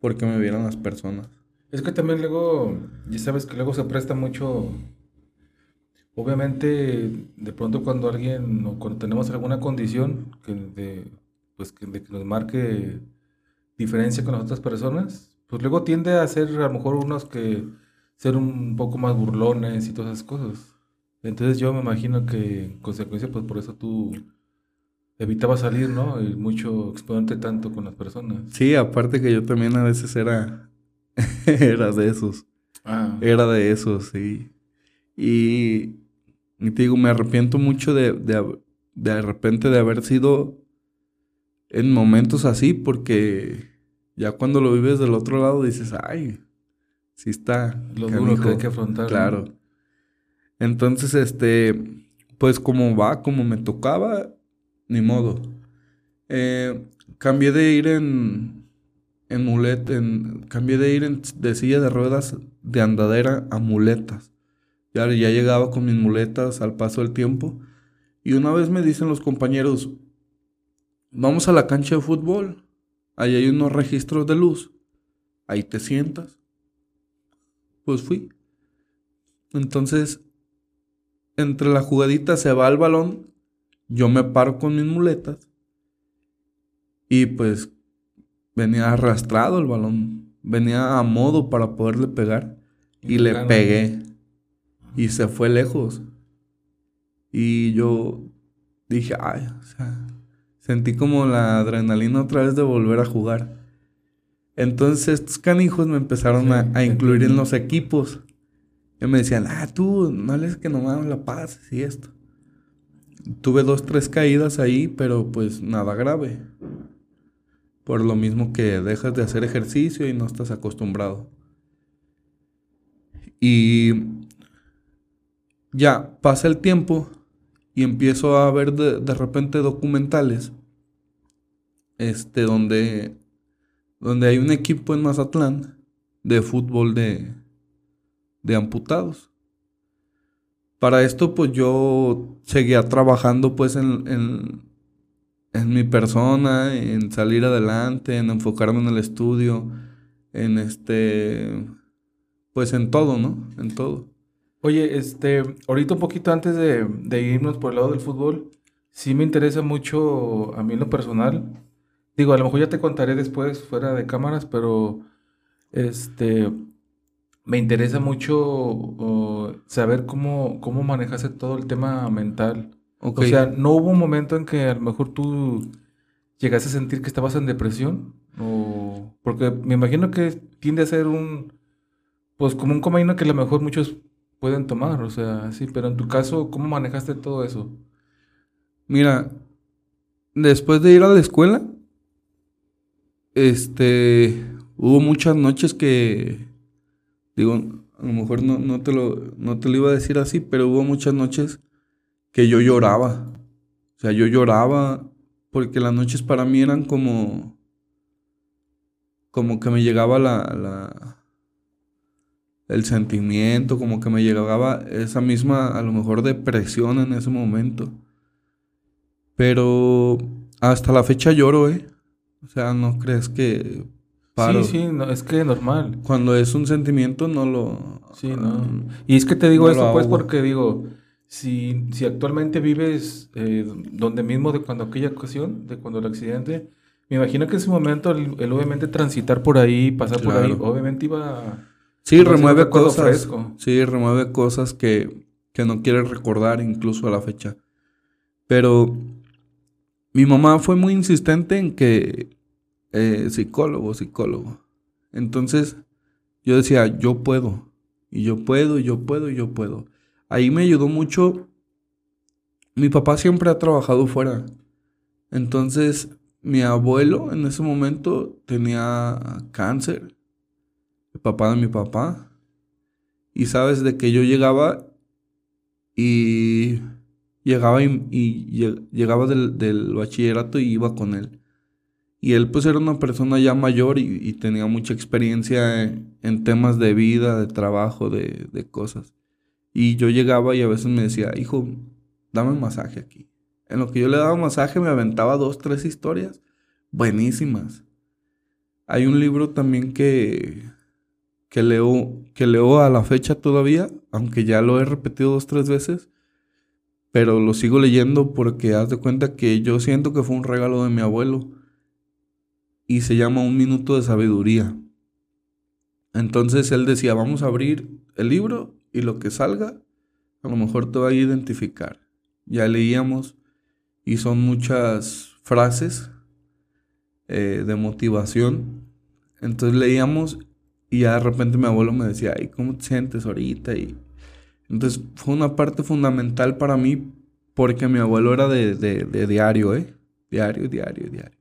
porque me vieran las personas. Es que también luego, ya sabes que luego se presta mucho, obviamente, de pronto cuando alguien o cuando tenemos alguna condición que, de, pues, que, que nos marque diferencia con las otras personas, pues luego tiende a ser a lo mejor unos que ser un poco más burlones y todas esas cosas. Entonces yo me imagino que en consecuencia, pues por eso tú evitabas salir, ¿no? Y mucho exponente tanto con las personas. Sí, aparte que yo también a veces era, era de esos. Ah. Era de esos, sí. Y, y, te digo, me arrepiento mucho de, de, de repente de haber sido en momentos así, porque ya cuando lo vives del otro lado dices, ay, sí está. Lo duro que hay que afrontar. Claro. Entonces, este, pues como va, como me tocaba, ni modo. Eh, cambié de ir en, en mulet, en, cambié de ir en, de silla de ruedas de andadera a muletas. Ya, ya llegaba con mis muletas al paso del tiempo. Y una vez me dicen los compañeros, vamos a la cancha de fútbol. Ahí hay unos registros de luz. Ahí te sientas pues fui. Entonces, entre la jugadita se va el balón, yo me paro con mis muletas y pues venía arrastrado el balón, venía a modo para poderle pegar y, le pegué y se fue lejos. Y yo dije, ay, o sea, sentí como la adrenalina otra vez de volver a jugar. Entonces estos canijos me empezaron a, incluir en los equipos. Y me decían, ah, tú, no les que nomás la paz y esto. Tuve dos, tres caídas ahí, pero pues nada grave. Por lo mismo que dejas de hacer ejercicio y no estás acostumbrado. Y ya pasa el tiempo y empiezo a ver de, de repente documentales. Este, donde donde hay un equipo en Mazatlán de fútbol de, de amputados. Para esto, pues yo seguía trabajando pues en, en, en, mi persona, en salir adelante, en enfocarme en el estudio, en este, pues en todo, ¿no? En todo. Oye, este, ahorita un poquito antes de, de irnos por el lado del fútbol, sí me interesa mucho a mí en lo personal. Digo, a lo mejor ya te contaré después fuera de cámaras, pero este, me interesa mucho saber cómo, cómo manejaste todo el tema mental. O sea, ¿no hubo un momento en que a lo mejor tú llegaste a sentir que estabas en depresión? O, porque me imagino que tiende a ser un, pues como un camino que a lo mejor muchos pueden tomar, o sea, sí, pero en tu caso, ¿cómo manejaste todo eso? Mira, después de ir a la escuela, este, hubo muchas noches que, digo, a lo mejor no, no, te lo, no te lo iba a decir así, pero hubo muchas noches que yo lloraba. O sea, yo lloraba porque las noches para mí eran como, como que me llegaba la, la, el sentimiento, como que me llegaba esa misma, a lo mejor, depresión en ese momento. Pero hasta la fecha lloro, ¿eh? O sea, no crees que paro. Sí, sí, no, es que normal. Cuando es un sentimiento no lo... Sí, no. Y es que te digo esto pues porque digo, si, si actualmente vives eh, donde mismo de cuando aquella ocasión, de cuando el accidente, me imagino que en ese momento el, obviamente transitar por ahí, pasar por ahí, obviamente iba... Sí, remueve cosas. Sí, remueve cosas que, que no quieres recordar incluso a la fecha. Pero mi mamá fue muy insistente en que eh, psicólogo, psicólogo. Entonces yo decía, yo puedo, y yo puedo, y yo puedo, y yo puedo. Ahí me ayudó mucho. Mi papá siempre ha trabajado fuera. Entonces mi abuelo en ese momento tenía cáncer. El papá de mi papá. Y sabes de que yo llegaba y llegaba y, llegaba del, bachillerato y iba con él. Y él pues era una persona ya mayor y, tenía mucha experiencia en, temas de vida, de trabajo, de, de, cosas. Y yo llegaba y a veces me decía, hijo, dame un masaje aquí. En lo que yo le daba masaje me aventaba dos, tres historias buenísimas. Hay un libro también que, que, leo, que leo a la fecha todavía, aunque ya lo he repetido dos, tres veces pero lo sigo leyendo porque haz de cuenta que yo siento que fue un regalo de mi abuelo y se llama Un minuto de sabiduría. Entonces él decía, vamos a abrir el libro y lo que salga, a lo mejor te va a identificar. Ya leíamos y son muchas frases eh, de motivación. Entonces leíamos y ya de repente mi abuelo me decía, ay, ¿cómo te sientes ahorita? Y entonces fue una parte fundamental para mí porque mi abuelo era de, diario, ¿eh? Diario, diario, diario.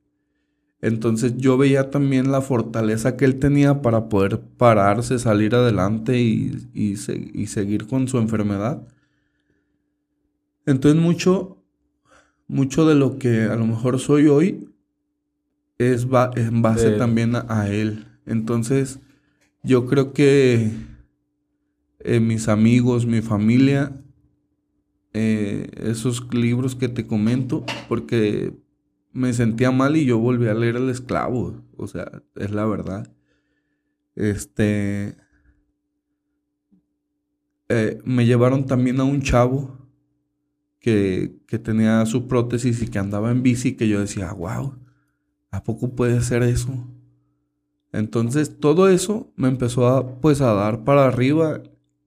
Entonces yo veía también la fortaleza que él tenía para poder pararse, salir adelante y, seguir con su enfermedad. Entonces mucho, mucho de lo que a lo mejor soy hoy es en base también a él. Entonces yo creo que eh, mis amigos, mi familia, eh, esos libros que te comento, porque me sentía mal y yo volví a leer El Esclavo, o sea, es la verdad. Este... Eh, me llevaron también a un chavo que, que, tenía su prótesis y que andaba en bici, que yo decía, wow, ¿a poco puede ser eso? Entonces todo eso me empezó a, pues, a dar para arriba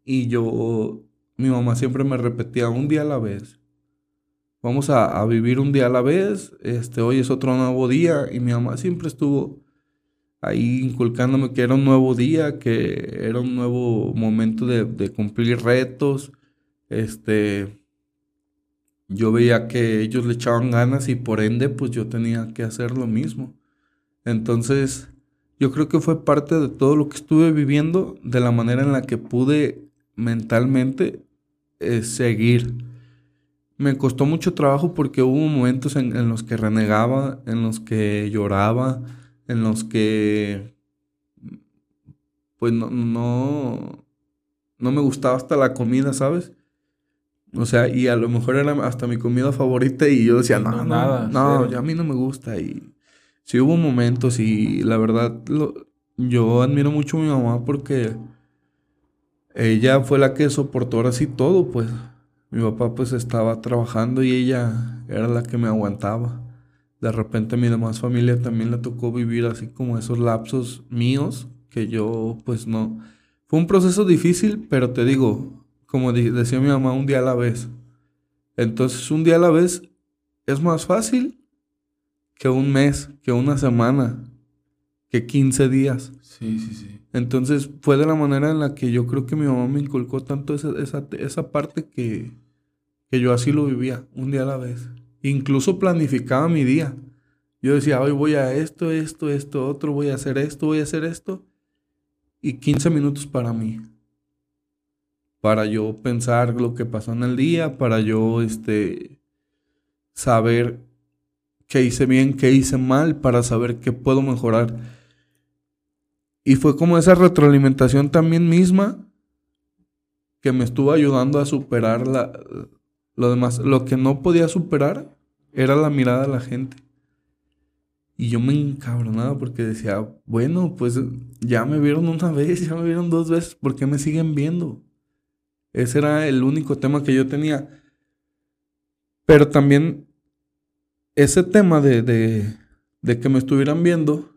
y yo, mi mamá siempre me repetía un día a la vez. Vamos a, vivir un día a la vez. Este, hoy es otro nuevo día. Y mi mamá siempre estuvo ahí inculcándome que era un nuevo día, que era un nuevo momento de, de cumplir retos. Este, yo veía que ellos le echaban ganas y por ende, pues yo tenía que hacer lo mismo. Entonces, yo creo que fue parte de todo lo que estuve viviendo, de la manera en la que pude mentalmente es seguir. Me costó mucho trabajo porque hubo momentos en, los que renegaba, en los que lloraba, en los que pues no, no, no me gustaba hasta la comida, ¿sabes? O sea, y a lo mejor era hasta mi comida favorita y yo decía, no, no, nada, no, ya a mí no me gusta. Y sí hubo momentos y la verdad lo, yo admiro mucho a mi mamá porque ella fue la que soportó ahora sí todo, pues. Mi papá pues estaba trabajando y ella era la que me aguantaba. De repente mi demás familia también le tocó vivir así como esos lapsos míos que yo pues no. Fue un proceso difícil, pero te digo, como decía mi mamá, un día a la vez. Entonces un día a la vez es más fácil que un mes, que una semana, que 15 días. Sí, sí, sí. Entonces fue de la manera en la que yo creo que mi mamá me inculcó tanto esa, esa, esa parte que, que yo así lo vivía, un día a la vez. Incluso planificaba mi día. Yo decía, hoy voy a esto, esto, esto, otro, voy a hacer esto, voy a hacer esto. Y 15 minutos para mí. Para yo pensar lo que pasó en el día, para yo este, saber qué hice bien, qué hice mal, para saber qué puedo mejorar. Y fue como esa retroalimentación también misma que me estuvo ayudando a superar la, lo demás, lo que no podía superar era la mirada de la gente. Y yo me encabronaba porque decía, bueno, pues ya me vieron una vez, ya me vieron dos veces, ¿por qué me siguen viendo? Ese era el único tema que yo tenía. Pero también ese tema de, de, de que me estuvieran viendo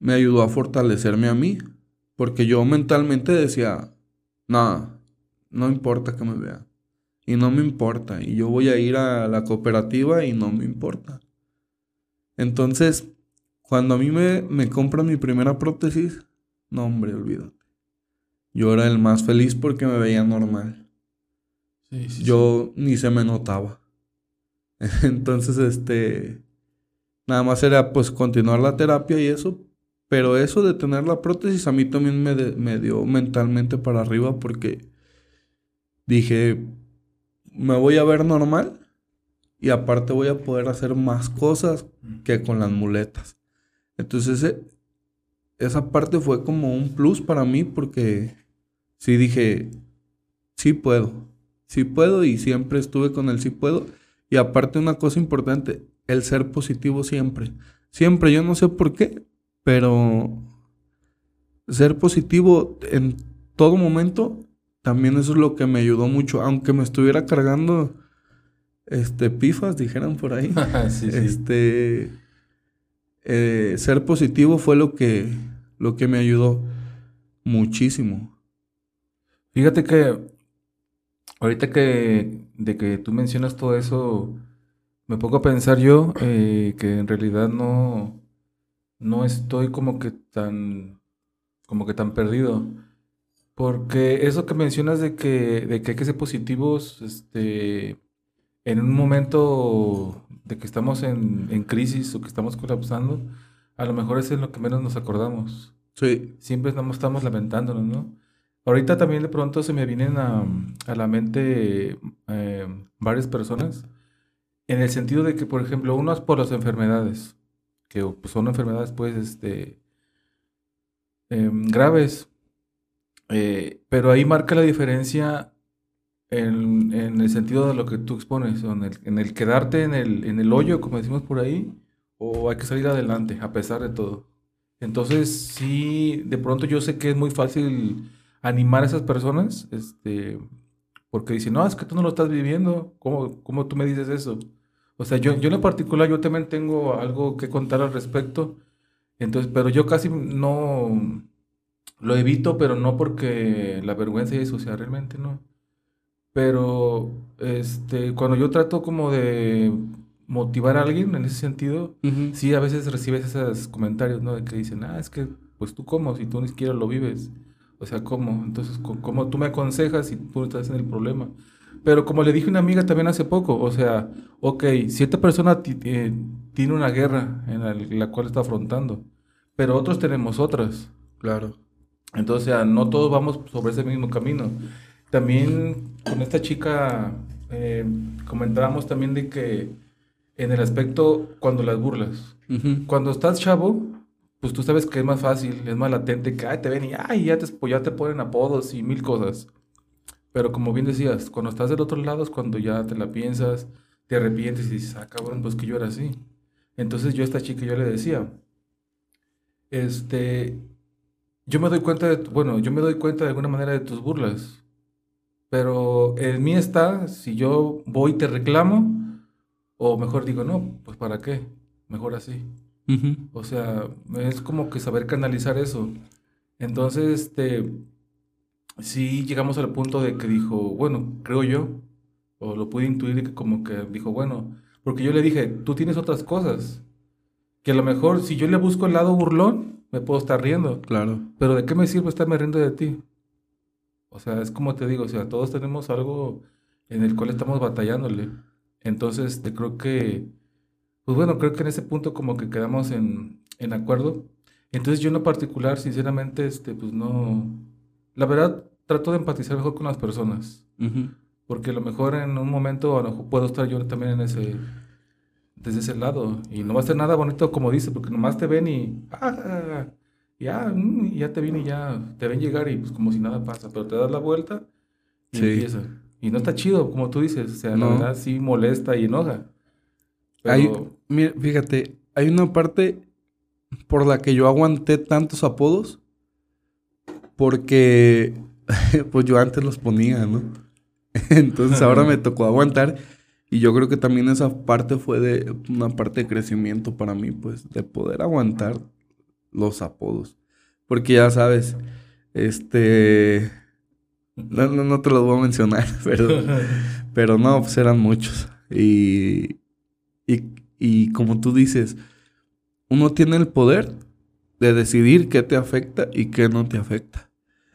me ayudó a fortalecerme a mí. Porque yo mentalmente decía, nada, no importa que me vean y no me importa. Y yo voy a ir a la cooperativa y no me importa. Entonces, cuando a mí me, me compran mi primera prótesis, no hombre, olvídate. Yo era el más feliz porque me veía normal. yo ni se me notaba. Entonces, este, nada más era pues continuar la terapia y eso. Pero eso de tener la prótesis a mí también me, me dio mentalmente para arriba porque dije, me voy a ver normal y aparte voy a poder hacer más cosas que con las muletas. Entonces esa parte fue como un plus para mí porque sí dije, sí puedo, sí puedo y siempre estuve con el sí puedo. Y aparte una cosa importante, el ser positivo siempre. Siempre, yo no sé por qué, pero ser positivo en todo momento también eso es lo que me ayudó mucho, aunque me estuviera cargando este pifas, dijeran por ahí. Este eh, ser positivo fue lo que lo que me ayudó muchísimo. Fíjate que ahorita que de que tú mencionas todo eso, me pongo a pensar yo eh, que en realidad no no estoy como que tan como que tan perdido. Porque eso que mencionas de que, de que hay que ser positivos, este, en un momento de que estamos en, en crisis o que estamos colapsando, a lo mejor es en lo que menos nos acordamos. Sí. Siempre estamos, estamos lamentándonos, ¿no? Ahorita también de pronto se me vienen a, a la mente eh, varias personas, en el sentido de que, por ejemplo, uno es por las enfermedades, que pues, son enfermedades, pues, este, em, graves, eh, pero ahí marca la diferencia en, el sentido de lo que tú expones, en el, en el quedarte en el, en el hoyo, como decimos por ahí, o hay que salir adelante a pesar de todo. Entonces, sí, de pronto yo sé que es muy fácil animar a esas personas, este, porque dicen, no, es que tú no lo estás viviendo, ¿cómo, cómo tú me dices eso? O sea, yo, yo en particular, yo también tengo algo que contar al respecto, entonces, pero yo casi no, lo evito, pero no porque la vergüenza y eso, sea, realmente no. Pero este, cuando yo trato como de motivar a alguien en ese sentido, sí a veces recibes esos comentarios, ¿no? De que dicen, ah, es que, pues tú cómo, si tú ni siquiera lo vives. O sea, ¿cómo? Entonces, ¿cómo tú me aconsejas si tú estás en el problema? Pero como le dije a una amiga también hace poco, o sea, ok, si esta persona eh, tiene una guerra en la cual está afrontando, pero otros tenemos otras. Claro. Entonces, no todos vamos sobre ese mismo camino. También con esta chica eh, comentábamos también de que en el aspecto cuando las burlas, cuando estás chavo, pues tú sabes que es más fácil, es más latente, que ay, te ven y ay, ya te, ya te ponen apodos y mil cosas. Pero como bien decías, cuando estás del otro lado es cuando ya te la piensas, te arrepientes y dices, ah, cabrón, pues que yo era así. Entonces yo a esta chica yo le decía, este, yo me doy cuenta de, bueno, yo me doy cuenta de alguna manera de tus burlas, pero en mí está, si yo voy y te reclamo, o mejor digo, no, pues para qué, mejor así. O sea, es como que saber canalizar eso. Entonces, este, sí llegamos al punto de que dijo, bueno, creo yo, o lo pude intuir, que como que dijo, bueno, porque yo le dije, tú tienes otras cosas, que a lo mejor si yo le busco el lado burlón, me puedo estar riendo. Claro. Pero ¿de qué me sirve estarme riendo de ti? O sea, es como te digo, o sea, todos tenemos algo en el cual estamos batallándole. Entonces, te creo que pues bueno, creo que en ese punto como que quedamos en, en acuerdo. Entonces yo en lo particular, sinceramente, este, pues no... La verdad, trato de empatizar mejor con las personas. Porque a lo mejor en un momento a lo mejor puedo estar yo también en ese... Desde ese lado. Y no va a ser nada bonito como dice, porque nomás te ven y... Ah, ya, mm, ya te viene y ya te ven llegar y pues como si nada pasa. Pero te das la vuelta y empieza. Y no está chido, como tú dices. O sea, la verdad sí molesta y enoja. Hay, mira, fíjate, hay una parte por la que yo aguanté tantos apodos porque pues yo antes los ponía, ¿no? Entonces ahora me tocó aguantar y yo creo que también esa parte fue de una parte de crecimiento para mí, pues de poder aguantar los apodos. Porque ya sabes, este no, no, te los voy a mencionar, pero, pero no, pues eran muchos. Y, y, como tú dices, uno tiene el poder de decidir qué te afecta y qué no te afecta.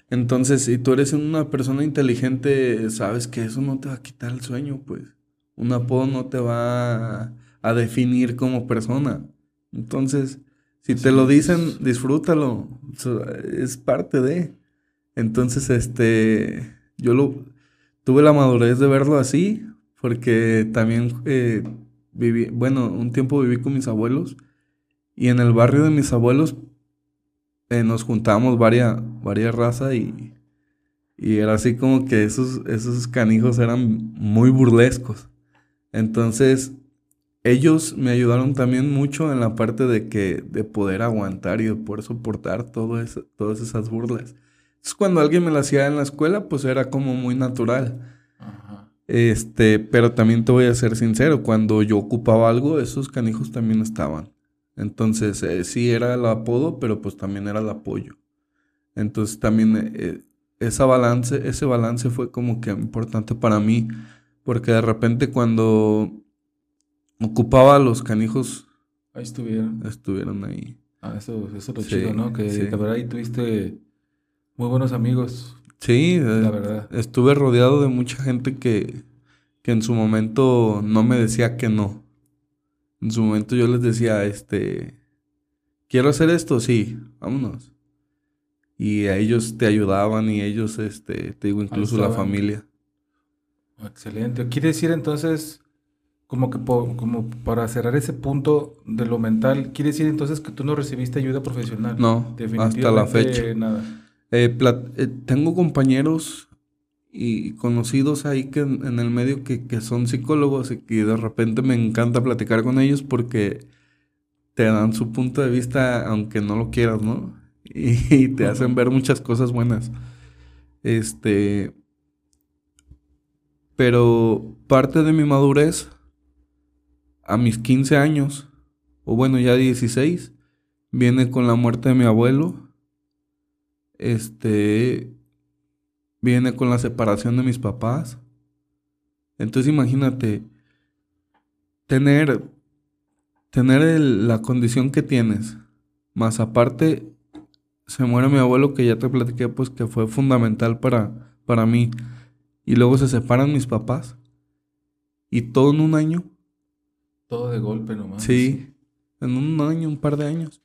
Entonces, si tú eres una persona inteligente, sabes que eso no te va a quitar el sueño, pues. Un apodo no te va a, definir como persona. Entonces, si te lo dicen, disfrútalo. Es parte de. Entonces, este, yo lo tuve la madurez de verlo así, porque también eh, viví, bueno, un tiempo viví con mis abuelos y en el barrio de mis abuelos eh, nos juntábamos varias, varias razas y, y era así como que esos, esos canijos eran muy burlescos. Entonces, ellos me ayudaron también mucho en la parte de que de poder aguantar y de poder soportar todo eso, todas esas burlas. Entonces, cuando alguien me lo hacía en la escuela, pues era como muy natural. Este, pero también te voy a ser sincero, cuando yo ocupaba algo, esos canijos también estaban. Entonces, eh, sí era el apodo, pero pues también era el apoyo. Entonces, también eh, esa balance, ese balance fue como que importante para mí, porque de repente cuando ocupaba los canijos... Ahí estuvieron. Estuvieron ahí. Ah, eso, eso es lo chido, ¿no? Que de verdad ahí tuviste muy buenos amigos. Sí, la verdad. Estuve rodeado de mucha gente que, que en su momento no me decía que no. En su momento yo les decía, este, quiero hacer esto, sí, vámonos. Y a ellos te ayudaban y ellos, este, te digo, incluso la familia. Excelente. Quiere decir entonces, como que como para cerrar ese punto de lo mental, quiere decir entonces que tú no recibiste ayuda profesional. No, hasta la fecha. Nada. Eh, eh, tengo compañeros y conocidos ahí que en, el medio que, son psicólogos y que de repente me encanta platicar con ellos porque te dan su punto de vista aunque no lo quieras, ¿no? Y, te hacen ver muchas cosas buenas. Este... Pero parte de mi madurez, a mis 15 años, o bueno, ya 16, viene con la muerte de mi abuelo este, viene con la separación de mis papás. Entonces imagínate, tener, tener la condición que tienes, más aparte, se muere mi abuelo que ya te platiqué, pues que fue fundamental para, para mí. Y luego se separan mis papás. Y todo en un año. Todo de golpe nomás. Sí, en un año, un par de años.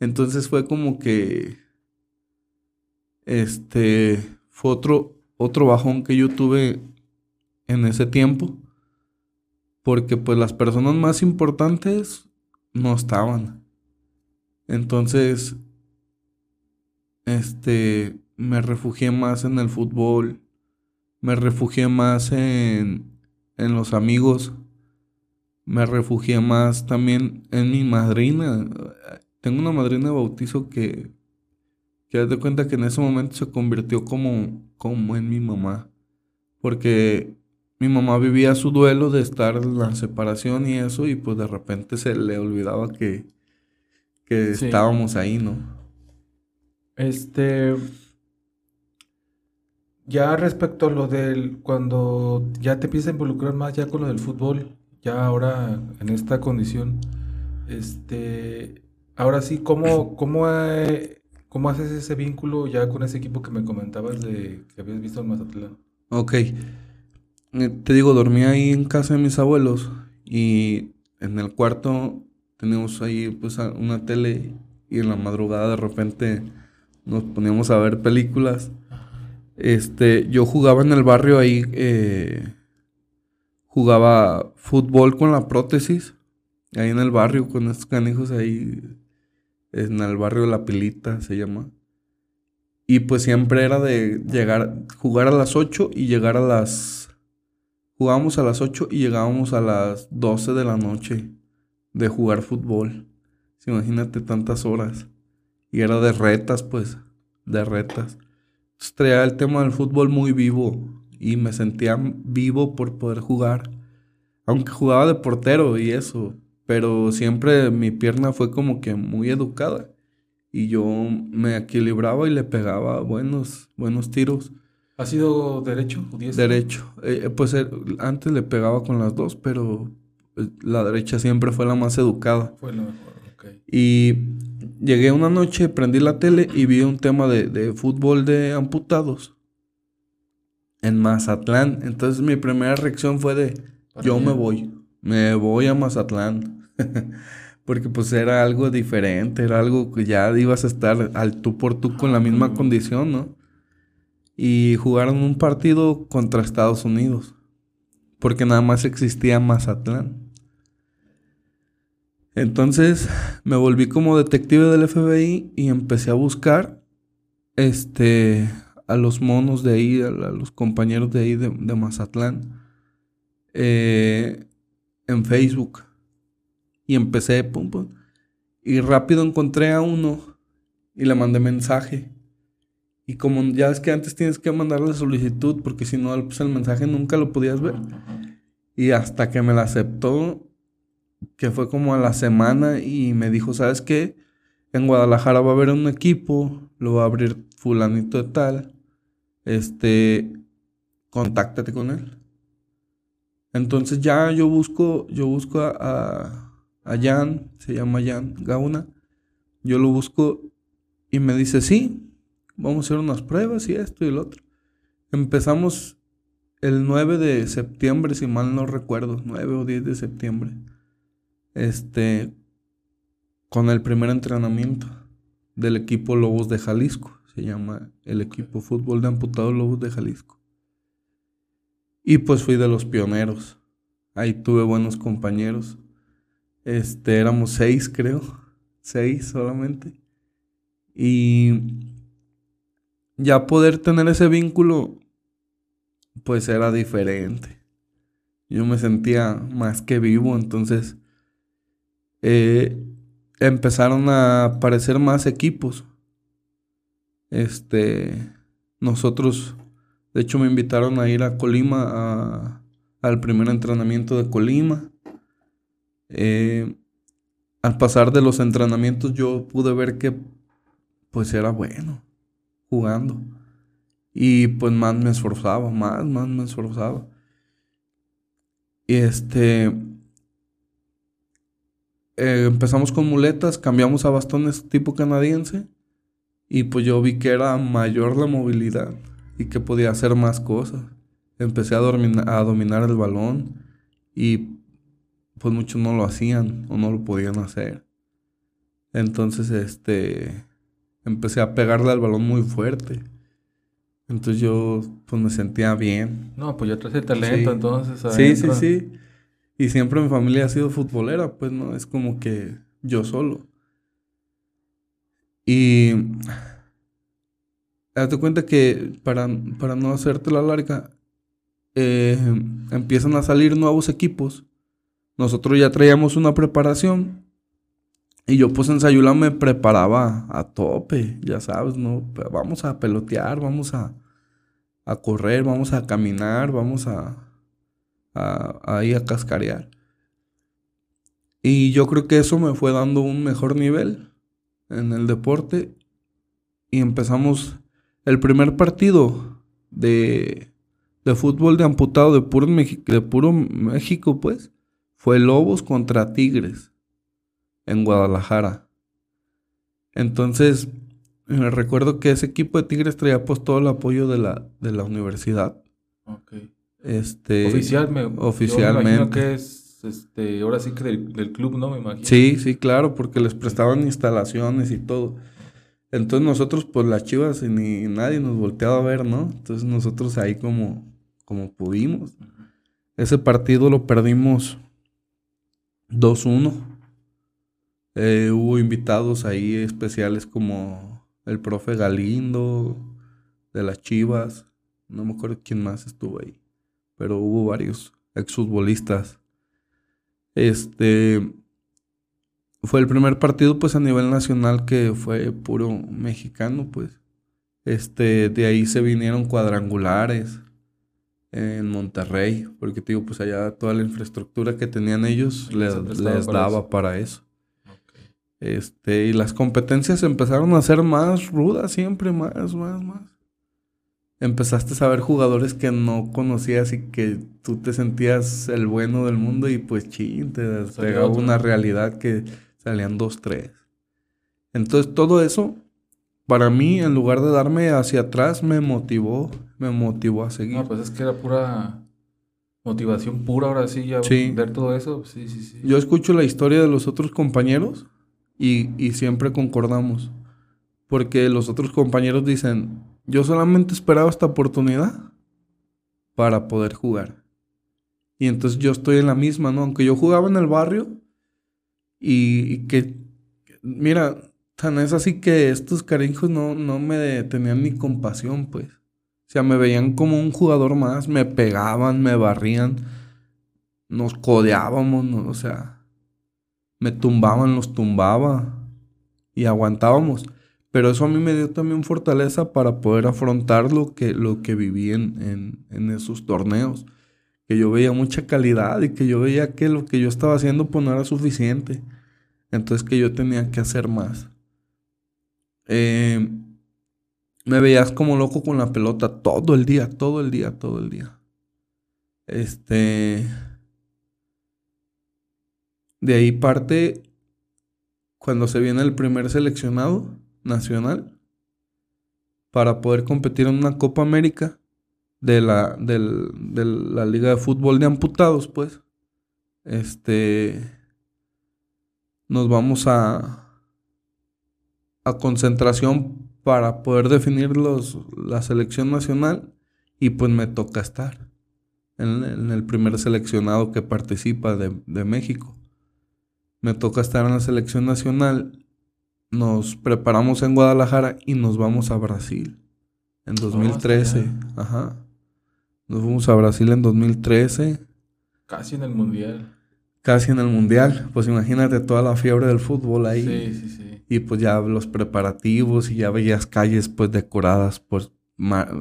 Entonces fue como que este fue otro, otro bajón que yo tuve en ese tiempo. Porque pues las personas más importantes no estaban. Entonces, este, me refugié más en el fútbol, me refugié más en, en los amigos, me refugié más también en mi madrina. Tengo una madrina de bautizo que, que de cuenta que en ese momento se convirtió como, como en mi mamá. Porque mi mamá vivía su duelo de estar en la separación y eso, y pues de repente se le olvidaba que, que estábamos ahí, ¿no? Este. Ya respecto a lo del. Cuando ya te empiezas a involucrar más ya con lo del fútbol, ya ahora en esta condición, este. Ahora sí, ¿cómo, cómo, eh, cómo haces ese vínculo ya con ese equipo que me comentabas de que habías visto en Mazatlán? Ok. Eh, te digo, dormí ahí en casa de mis abuelos y en el cuarto teníamos ahí pues una tele y en la madrugada de repente nos poníamos a ver películas. Este, yo jugaba en el barrio ahí, eh, jugaba fútbol con la prótesis, ahí en el barrio con estos canijos ahí, en el barrio La Pilita se llama. Y pues siempre era de llegar, jugar a las 8 y llegar a las... Jugábamos a las 8 y llegábamos a las 12 de la noche de jugar fútbol. Imagínate tantas horas. Y era de retas, pues, de retas. Traía el tema del fútbol muy vivo y me sentía vivo por poder jugar. Aunque jugaba de portero y eso, pero siempre mi pierna fue como que muy educada y yo me equilibraba y le pegaba buenos, buenos tiros. ¿Ha sido derecho o Derecho. Eh, pues eh, antes le pegaba con las dos, pero eh, la derecha siempre fue la más educada. Fue la mejor, ok. Y llegué una noche, prendí la tele y vi un tema de, de fútbol de amputados en Mazatlán. Entonces mi primera reacción fue de, yo me voy, me voy a Mazatlán. porque pues era algo diferente, era algo que ya ibas a estar al tú por tú con la misma condición, ¿no? Y jugaron un partido contra Estados Unidos, porque nada más existía Mazatlán. Entonces me volví como detective del FBI y empecé a buscar este, a los monos de ahí, a, los compañeros de ahí de, Mazatlán, eh, en Facebook y empecé, pum, pum. Y rápido encontré a uno y le mandé mensaje. Y como ya es que antes tienes que mandarle solicitud, porque si no, pues el mensaje nunca lo podías ver. Y hasta que me la aceptó, que fue como a la semana, y me dijo, ¿sabes qué? En Guadalajara va a haber un equipo, lo va a abrir fulanito de tal. Este, contáctate con él. Entonces ya yo busco, yo busco a a Jan, se llama Jan Gauna. Yo lo busco y me dice, sí, vamos a hacer unas pruebas y esto y lo otro. Empezamos el 9 de septiembre, si mal no recuerdo, 9 o 10 de septiembre. Este, con el primer entrenamiento del equipo Lobos de Jalisco. Se llama el equipo fútbol de amputados Lobos de Jalisco. Y pues fui de los pioneros. Ahí tuve buenos compañeros. Este, éramos seis, creo. Seis solamente. Y ya poder tener ese vínculo, pues era diferente. Yo me sentía más que vivo, entonces eh, empezaron a aparecer más equipos. Este, nosotros, de hecho, me invitaron a ir a Colima al primer entrenamiento de Colima. Eh, al pasar de los entrenamientos yo pude ver que pues era bueno jugando. Y pues más me esforzaba, más, más me esforzaba. Y este... Eh, empezamos con muletas, cambiamos a bastones tipo canadiense. Y pues yo vi que era mayor la movilidad y que podía hacer más cosas. Empecé a, a dominar el balón y pues muchos no lo hacían o no lo podían hacer. Entonces, este, empecé a pegarle al balón muy fuerte. Entonces yo, pues me sentía bien. No, pues yo traje talento, entonces. Sí, sí, sí. Y siempre mi familia ha sido futbolera, pues no, es como que yo solo. Y date cuenta que para, para no hacerte la larga, eh, empiezan a salir nuevos equipos. Nosotros ya traíamos una preparación. Y yo pues en Sayula me preparaba a tope, ya sabes, ¿no? Vamos a pelotear, vamos a, a correr, vamos a caminar, vamos a, a, a cascarear. Y yo creo que eso me fue dando un mejor nivel en el deporte. Y empezamos el primer partido de, de fútbol de amputado de puro, de puro México, pues, fue Lobos contra Tigres en Guadalajara. Entonces, me recuerdo que ese equipo de Tigres traía pues todo el apoyo de la, de la universidad. Este, Oficial, me, oficialmente. Yo me imagino que es, este, ahora sí que del, del club, ¿no? Me imagino. Sí, sí, claro, porque les prestaban instalaciones y todo. Entonces nosotros, pues las chivas, ni nadie nos volteaba a ver, ¿no? Entonces nosotros ahí como, como pudimos. Ese partido lo perdimos 2-1. Eh, hubo invitados ahí especiales como el profe Galindo de las Chivas. No me acuerdo quién más estuvo ahí. Pero hubo varios exfutbolistas. Este fue el primer partido pues a nivel nacional que fue puro mexicano, pues. Este, de ahí se vinieron cuadrangulares en Monterrey, porque te digo, pues allá toda la infraestructura que tenían ellos les, les daba para eso. Este, y las competencias empezaron a ser más rudas siempre, más, más, más. Empezaste a ver jugadores que no conocías y que tú te sentías el bueno del mundo y pues chin, te Salía pegaba otro. una realidad que salían dos, tres. Entonces todo eso, para mí, en lugar de darme hacia atrás, me motivó, me motivó a seguir. No, pues es que era pura motivación pura ahora sí, ya Sí. ver todo eso. Sí, sí, sí. Yo escucho la historia de los otros compañeros y, y siempre concordamos. Porque los otros compañeros dicen, yo solamente esperaba esta oportunidad para poder jugar. Y entonces yo estoy en la misma, ¿no? Aunque yo jugaba en el barrio y, que, mira, tan es así que estos carinjos no, no me tenían ni compasión, pues. O sea, me veían como un jugador más, me pegaban, me barrían nos codeábamos, ¿no? o sea, me tumbaban, los tumbaba y aguantábamos. Pero eso a mí me dio también fortaleza para poder afrontar lo que, lo que viví en, en, en esos torneos. Que yo veía mucha calidad y que yo veía que lo que yo estaba haciendo pues no era suficiente. Entonces que yo tenía que hacer más. Eh, me veías como loco con la pelota todo el día, todo el día, todo el día. Este. De ahí parte cuando se viene el primer seleccionado nacional para poder competir en una Copa América de la, de la Liga de Fútbol de Amputados, pues. Este. Nos vamos a. a concentración para poder definir los, la selección nacional. Y pues me toca estar en, en el primer seleccionado que participa de, de México. Me toca estar en la selección nacional. Nos preparamos en Guadalajara y nos vamos a Brasil en 2013. bien. Ajá. Nos fuimos a Brasil en 2013, Casi en el mundial. casi en el Mundial. Pues imagínate toda la fiebre del fútbol ahí. Sí, sí, sí. Y pues ya los preparativos y ya veías calles pues decoradas por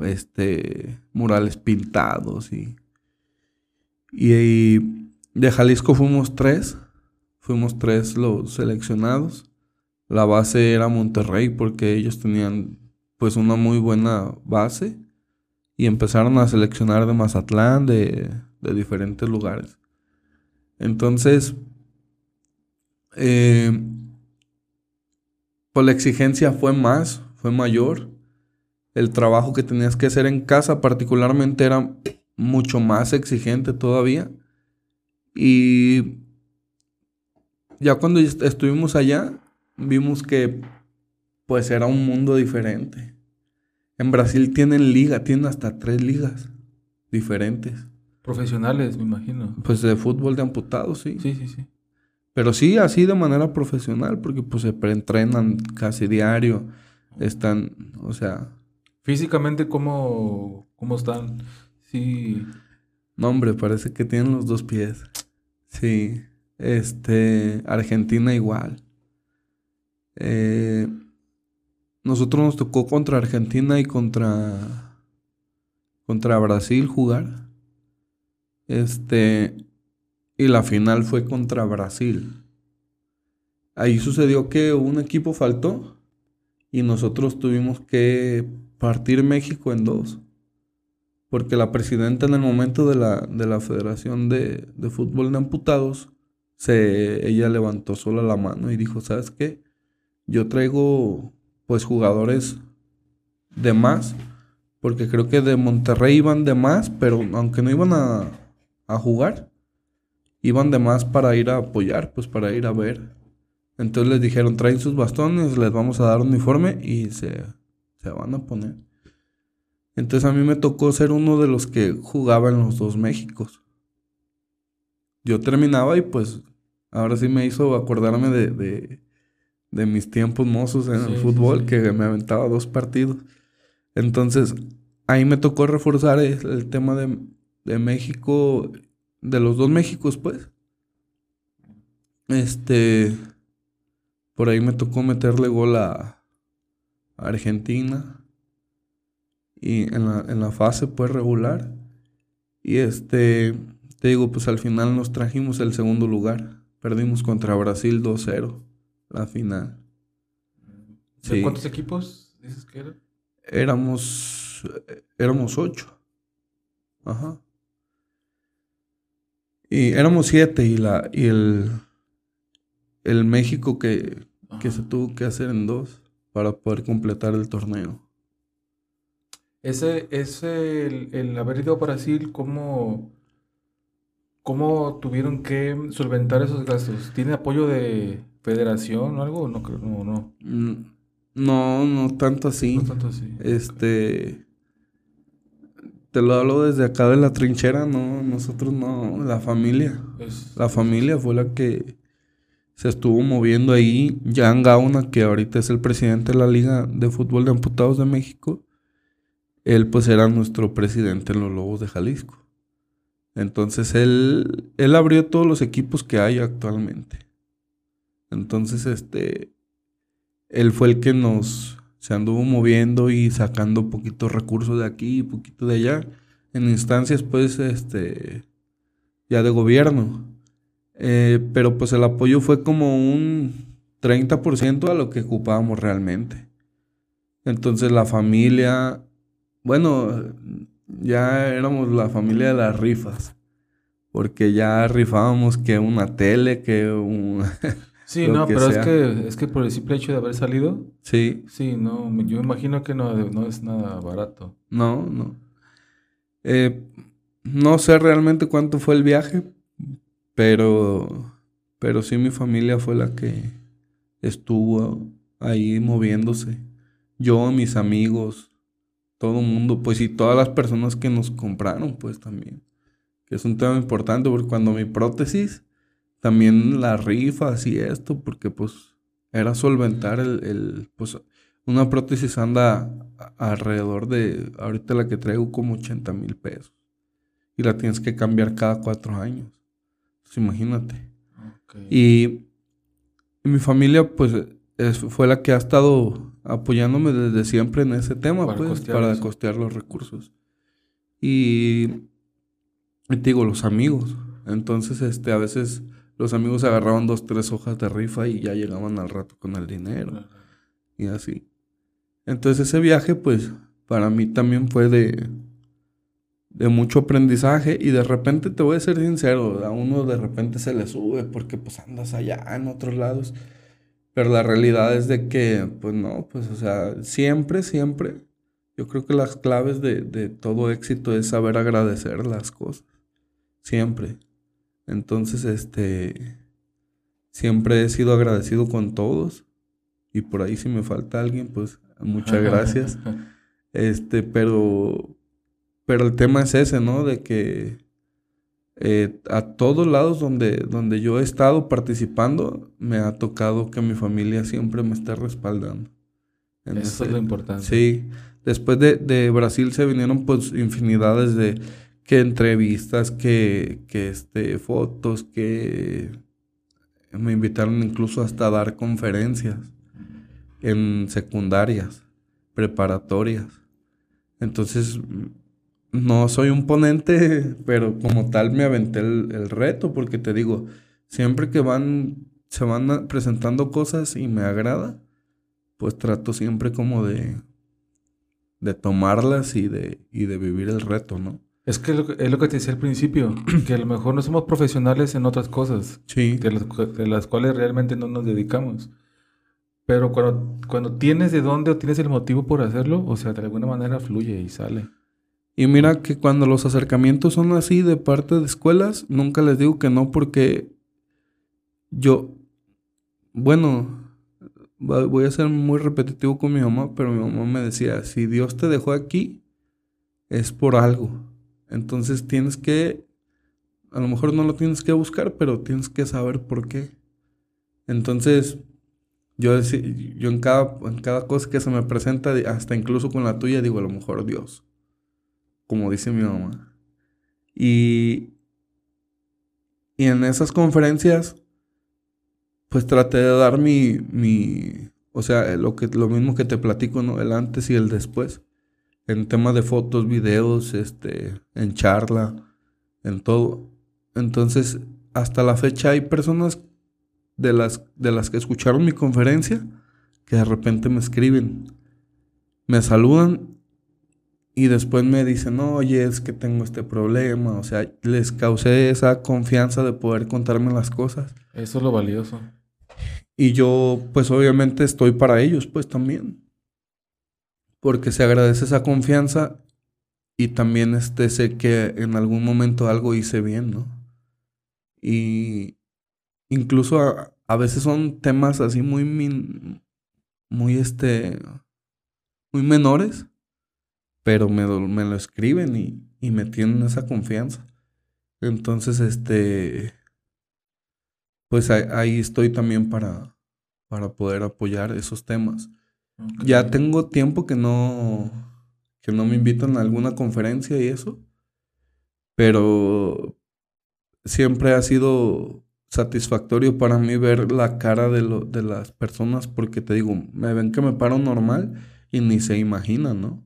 este murales pintados y, y, y de Jalisco fuimos tres, fuimos tres los seleccionados. La base era Monterrey porque ellos tenían pues una muy buena base y empezaron a seleccionar de Mazatlán, de, de diferentes lugares. Entonces, eh, pues la exigencia fue más, fue mayor. El trabajo que tenías que hacer en casa particularmente era mucho más exigente todavía. Y ya cuando est- estuvimos allá, vimos que pues era un mundo diferente. En Brasil tienen liga, tienen hasta tres ligas diferentes. Profesionales, me imagino. Pues de fútbol de amputados, sí. Sí, sí, sí. Pero sí, así de manera profesional, porque pues se preentrenan casi diario. Están, o sea... Físicamente, ¿cómo, cómo están? Sí. No, hombre, parece que tienen los dos pies. Sí. Este, Argentina igual. Eh, nosotros nos tocó contra Argentina y contra contra Brasil jugar. Este y la final fue contra Brasil. Ahí sucedió que un equipo faltó y nosotros tuvimos que partir México en dos. Porque la presidenta en el momento de la, de la Federación de, de Fútbol de Amputados, se, ella levantó sola la mano y dijo, ¿sabes qué? Yo traigo pues jugadores de más, porque creo que de Monterrey iban de más, pero aunque no iban a, a jugar, iban de más para ir a apoyar, pues para ir a ver. Entonces les dijeron, traen sus bastones, les vamos a dar un uniforme y se, se van a poner. Entonces a mí me tocó ser uno de los que jugaba en los dos Méxicos. Yo terminaba y pues ahora sí me hizo acordarme de, de, mis tiempos mozos en el fútbol, que me aventaba dos partidos. Entonces ahí me tocó reforzar el, tema de, de México, de los dos Méxicos pues. Este, por ahí me tocó meterle gol a Argentina y en la, en la fase pues regular. Y este, te digo, pues al final nos trajimos el segundo lugar. Perdimos contra Brasil 2-0 la final. ¿De cuántos equipos dices que eran? Éramos, éramos ocho. Ajá. Y éramos siete y, la, y el, el México que, que se tuvo que hacer en dos para poder completar el torneo. Ese, ese el, haber ido a Brasil, ¿cómo, ¿cómo tuvieron que solventar esos gastos? ¿Tiene apoyo de federación o algo? No creo, no, no. Mm, no, no tanto así. No tanto así. Este. Te lo hablo desde acá de la trinchera, no, nosotros no, la familia. la familia fue la que se estuvo moviendo ahí. Jan Gauna, que ahorita es el presidente de la Liga de Fútbol de Amputados de México, él pues era nuestro presidente en los Lobos de Jalisco. Entonces él, él abrió todos los equipos que hay actualmente. Entonces, este, él fue el que nos se anduvo moviendo y sacando poquitos recursos de aquí y poquito de allá en instancias, pues, este, ya de gobierno. Eh, pero pues el apoyo fue como un 30% a lo que ocupábamos realmente. Entonces la familia bueno, ya éramos la familia de las rifas. Porque ya rifábamos que una tele, que un... Sí, no, pero es que, es que por el simple hecho de haber salido. Sí. Sí, no, yo imagino que no, no es nada barato. No, no. Eh, no sé realmente cuánto fue el viaje, pero, pero sí mi familia fue la que estuvo ahí moviéndose. Yo, mis amigos, todo el mundo, pues y todas las personas que nos compraron, pues también. Que es un tema importante porque cuando mi prótesis, también las rifas y esto, porque pues era solventar el, pues una prótesis anda alrededor de, ahorita la que traigo como 80 mil pesos. Y la tienes que cambiar cada cuatro años. Pues imagínate. Y, y mi familia pues fue la que ha estado apoyándome desde siempre en ese tema, para pues, costear para costear los recursos. Y, te digo, los amigos. Entonces, este, a veces los amigos agarraban dos, tres hojas de rifa y ya llegaban al rato con el dinero. Y así. Entonces, ese viaje, pues, para mí también fue de, de mucho aprendizaje y de repente, te voy a ser sincero, a uno de repente se le sube porque pues andas allá en otros lados pero la realidad es de que, pues no, pues o sea, siempre, siempre, yo creo que las claves de, de todo éxito es saber agradecer las cosas. Siempre. Entonces, este, siempre he sido agradecido con todos. Y por ahí si me falta alguien, pues muchas gracias. este, pero, pero el tema es ese, ¿no? De que eh, a todos lados donde, donde yo he estado participando, me ha tocado que mi familia siempre me esté respaldando. Eso es lo importante. Sí. Después de, de, Brasil se vinieron pues infinidades de que entrevistas, que, que este, fotos, que me invitaron incluso hasta a dar conferencias en secundarias, preparatorias. Entonces, no soy un ponente, pero como tal me aventé el, reto, porque te digo, siempre que van, se van presentando cosas y me agrada, pues trato siempre como de, de tomarlas y de, y de vivir el reto, ¿no? Es que es lo que te decía al principio, que a lo mejor no somos profesionales en otras cosas, sí. de, las, de las cuales realmente no nos dedicamos. Pero cuando, cuando tienes de dónde o tienes el motivo por hacerlo, o sea, de alguna manera fluye y sale. Y mira que cuando los acercamientos son así de parte de escuelas, nunca les digo que no porque yo, bueno, voy a ser muy repetitivo con mi mamá, pero mi mamá me decía, si Dios te dejó aquí, es por algo. Entonces tienes que, a lo mejor no lo tienes que buscar, pero tienes que saber por qué. Entonces, yo, yo en, cada, en cada cosa que se me presenta, hasta incluso con la tuya, digo, a lo mejor Dios como dice mi mamá. Y, y en esas conferencias, pues traté de dar mi, mi, o sea, lo, que, lo mismo que te platico, ¿no? El antes y el después. En temas de fotos, videos, este, en charla, en todo. Entonces, hasta la fecha hay personas de las, de las que escucharon mi conferencia que de repente me escriben, me saludan y después me dicen, oye, es que tengo este problema. O sea, les causé esa confianza de poder contarme las cosas. Eso es lo valioso. Y yo, pues obviamente estoy para ellos, pues también. Porque se agradece esa confianza y también este, sé que en algún momento algo hice bien, ¿no? Y incluso a, a veces son temas así muy, muy, este, muy menores pero me, me lo escriben y, y, me tienen esa confianza. Entonces, este, pues ahí, estoy también para, para poder apoyar esos temas. Ya tengo tiempo que no, que no me invitan a alguna conferencia y eso, pero siempre ha sido satisfactorio para mí ver la cara de, lo, de las personas porque te digo, me ven que me paro normal y ni se imaginan, ¿no?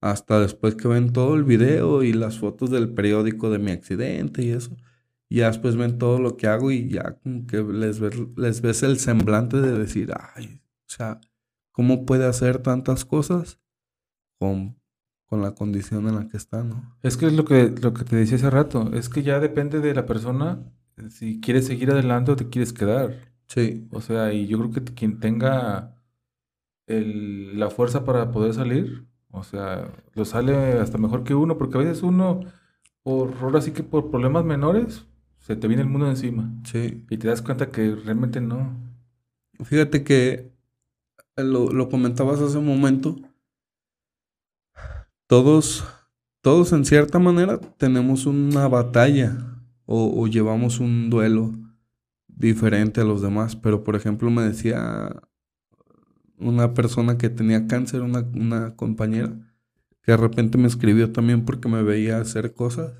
hasta después que ven todo el video y las fotos del periódico de mi accidente y eso. Ya después ven todo lo que hago y ya como que les ves, les ves el semblante de decir, ay, o sea, ¿cómo puede hacer tantas cosas con, con la condición en la que está, no? Es que es lo que, lo que te decía hace rato, es que ya depende de la persona si quieres seguir adelante o te quieres quedar. Sí. O sea, y yo creo que quien tenga el, la fuerza para poder salir, o sea, lo sale hasta mejor que uno, porque a veces uno, por ahora sí que por problemas menores, se te viene el mundo encima. Sí. Y te das cuenta que realmente no. Fíjate que lo, lo comentabas hace un momento. Todos, todos en cierta manera tenemos una batalla o, llevamos un duelo diferente a los demás. Pero por ejemplo me decía una persona que tenía cáncer, una, una compañera, que de repente me escribió también porque me veía hacer cosas.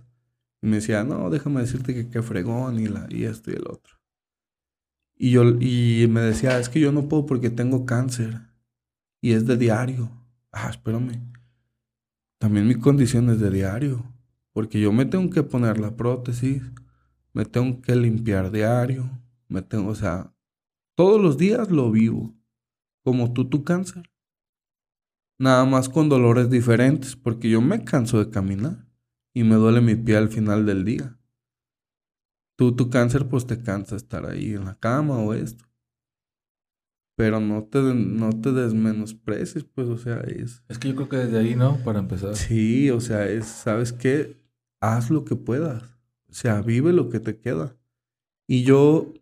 Y me decía, no, déjame decirte que qué fregón y, la, y esto y el otro. Y, yo, y me decía, es que yo no puedo porque tengo cáncer. Y es de diario. Ah, espérame. También mi condición es de diario. Porque yo me tengo que poner la prótesis. Me tengo que limpiar diario. Me tengo, o sea, todos los días lo vivo como tú tu cáncer. Nada más con dolores diferentes, porque yo me canso de caminar y me duele mi pie al final del día. Tú tu cáncer pues te cansa estar ahí en la cama o esto. Pero no te, no te desmenosprecies, pues, o sea, es... Es que yo creo que desde ahí, ¿no? Para empezar. Sí, o sea, es, ¿sabes qué? Haz lo que puedas. O sea, vive lo que te queda. Y yo,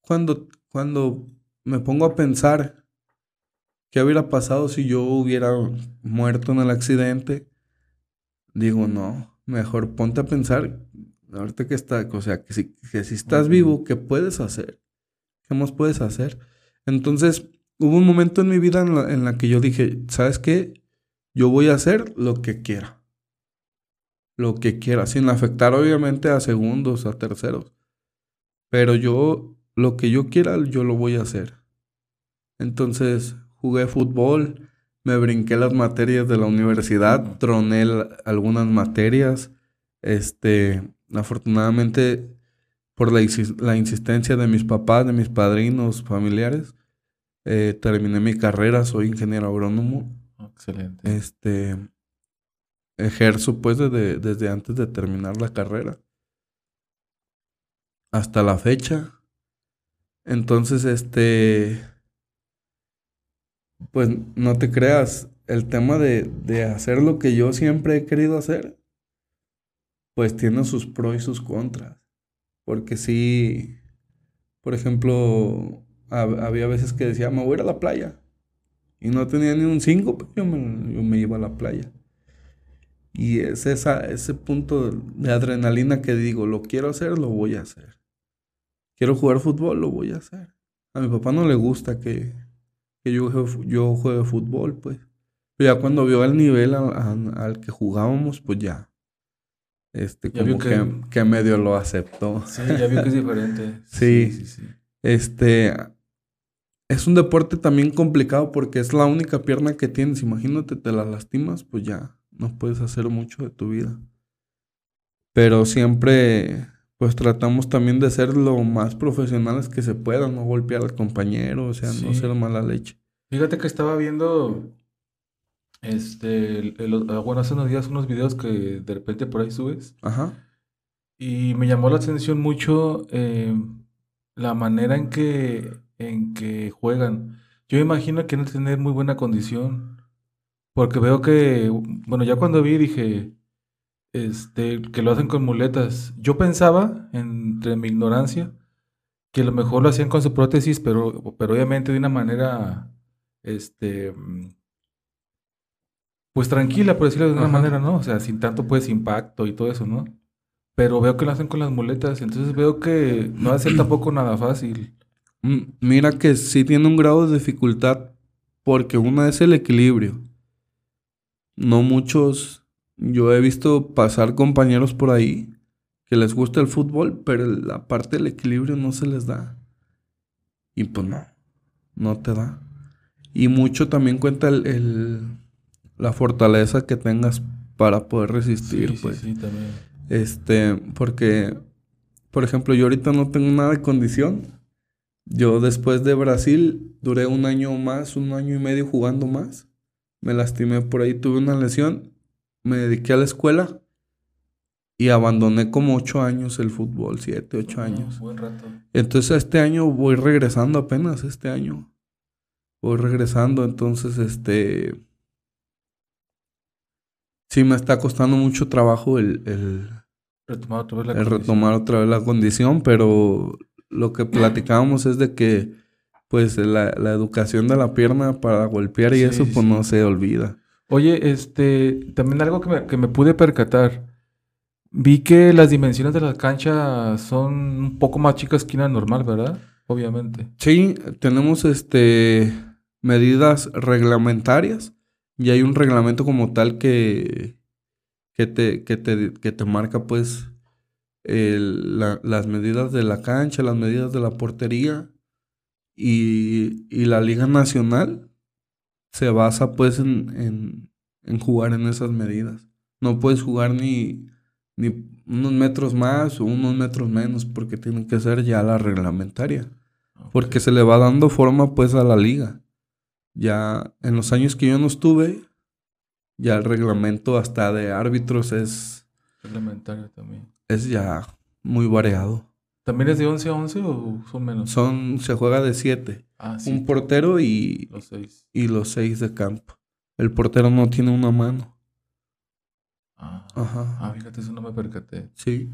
cuando, cuando me pongo a pensar ¿Qué hubiera pasado si yo hubiera muerto en el accidente? Digo, no, mejor ponte a pensar, ahorita que está, o sea, que si, que si estás vivo, ¿qué puedes hacer? ¿Qué más puedes hacer? Entonces, hubo un momento en mi vida en la, en la que yo dije, ¿sabes qué? Yo voy a hacer lo que quiera. Lo que quiera, sin afectar obviamente a segundos, a terceros. Pero yo, lo que yo quiera, yo lo voy a hacer. Entonces, jugué fútbol, me brinqué las materias de la universidad, troné algunas materias. Este, afortunadamente, por la, la, insistencia de mis papás, de mis padrinos, familiares, eh, terminé mi carrera, soy ingeniero agrónomo. Excelente. Este, ejerzo pues desde, desde antes de terminar la carrera. Hasta la fecha. Entonces, este pues no te creas, el tema de, de, hacer lo que yo siempre he querido hacer, pues tiene sus pros y sus contras. Porque sí, por ejemplo, había veces que decía, me voy a ir a la playa. Y no tenía ni un 5, pero yo me, yo me, iba a la playa. Y es esa, ese punto de adrenalina que digo, lo quiero hacer, lo voy a hacer. Quiero jugar fútbol, lo voy a hacer. A mi papá no le gusta que, que yo, yo juegue fútbol, pues. Pero ya cuando vio el nivel al que jugábamos, pues ya. Este, como que, que, medio lo aceptó. Sí, ya vio que es diferente. sí, sí, sí, Este. Es un deporte también complicado porque es la única pierna que tienes. Imagínate, te la lastimas, pues ya no puedes hacer mucho de tu vida. Pero siempre pues tratamos también de ser lo más profesionales que se pueda, no golpear al compañero, o sea, no ser mala leche. Fíjate que estaba viendo, este, ah, bueno, hace unos días unos videos que de repente por ahí subes. Ajá. Y me llamó la atención mucho eh, la manera en que, en que juegan. Yo imagino que no tener muy buena condición. Porque veo que, bueno, ya cuando vi dije, este, que lo hacen con muletas. Yo pensaba, entre mi ignorancia, que a lo mejor lo hacían con su prótesis, pero, pero obviamente de una manera, este, pues tranquila, por decirlo de una manera, ¿no? O sea, sin tanto pues impacto y todo eso, ¿no? Pero veo que lo hacen con las muletas, entonces veo que no hace tampoco nada fácil. Mm, mira que sí tiene un grado de dificultad porque una es el equilibrio. No muchos yo he visto pasar compañeros por ahí que les gusta el fútbol, pero la parte del equilibrio no se les da. Y pues no, no te da. Y mucho también cuenta el, la fortaleza que tengas para poder resistir, sí, pues. Sí, también. Este, porque, por ejemplo, yo ahorita no tengo nada de condición. Yo después de Brasil duré un año más, un año y medio jugando más. Me lastimé por ahí, tuve una lesión me dediqué a la escuela y abandoné como ocho años el fútbol, siete, ocho años. buen rato. Entonces este año voy regresando apenas, este año. Voy regresando, entonces este... Sí me está costando mucho trabajo el... el retomar otra vez la el retomar otra vez la condición, pero lo que platicábamos es de que pues la, la educación de la pierna para golpear y eso pues no se olvida. Oye, este, también algo que me, que me pude percatar. Vi que las dimensiones de la cancha son un poco más chicas que una normal, ¿verdad? Obviamente. Sí, tenemos este medidas reglamentarias y hay un reglamento como tal que, que, te, que, te, que te marca pues las medidas de la cancha, las medidas de la portería y, y la Liga Nacional se basa pues en, en, jugar en esas medidas. No puedes jugar ni, ni unos metros más o unos metros menos porque tiene que ser ya la reglamentaria. Porque se le va dando forma pues a la liga. Ya en los años que yo no estuve, ya el reglamento hasta de árbitros es... Reglamentario también. Es ya muy variado. ¿También es de 11 a 11 o son menos? Son, se juega de 7. Ah, sí. Un portero y los seis. y los seis de campo. El portero no tiene una mano. Ah, Ajá. ah fíjate, eso no me percaté. Sí.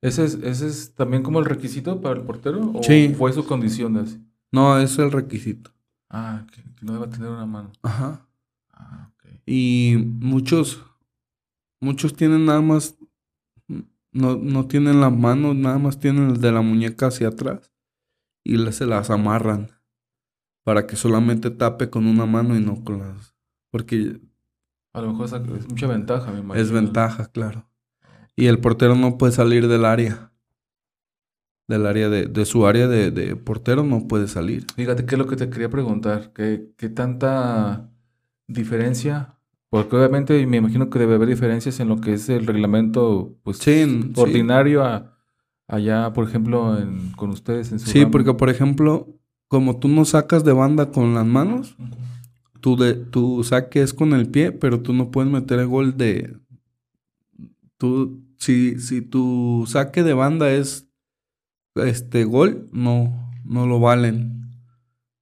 ¿Ese es, ¿Ese es también como el requisito para el portero? ¿O Sí. fue su condición así? No, es el requisito. Ah, que, que no deba tener una mano. Ajá. Ah, ok. Y muchos, muchos tienen nada más no, no tienen las manos, nada más tienen el de la muñeca hacia atrás y le- se las amarran para que solamente tape con una mano y no con las... Porque A lo mejor esa- es mucha ventaja, me imagino. es ventaja, claro. Y el portero no puede salir del área. Del área de, de su área de, de portero no puede salir. Fíjate, ¿qué es lo que te quería preguntar? ¿Qué, qué tanta diferencia? Porque obviamente me imagino que debe haber diferencias en lo que es el reglamento pues, Sí, sí. ordinario a, allá, por ejemplo, en- con ustedes en su Sí, ramo. porque por ejemplo, como tú no sacas de banda con las manos, tu, de, tu saque es con el pie, pero tú no puedes meter el gol de... Tú, si, si tu saque de banda es este gol, no, no lo valen.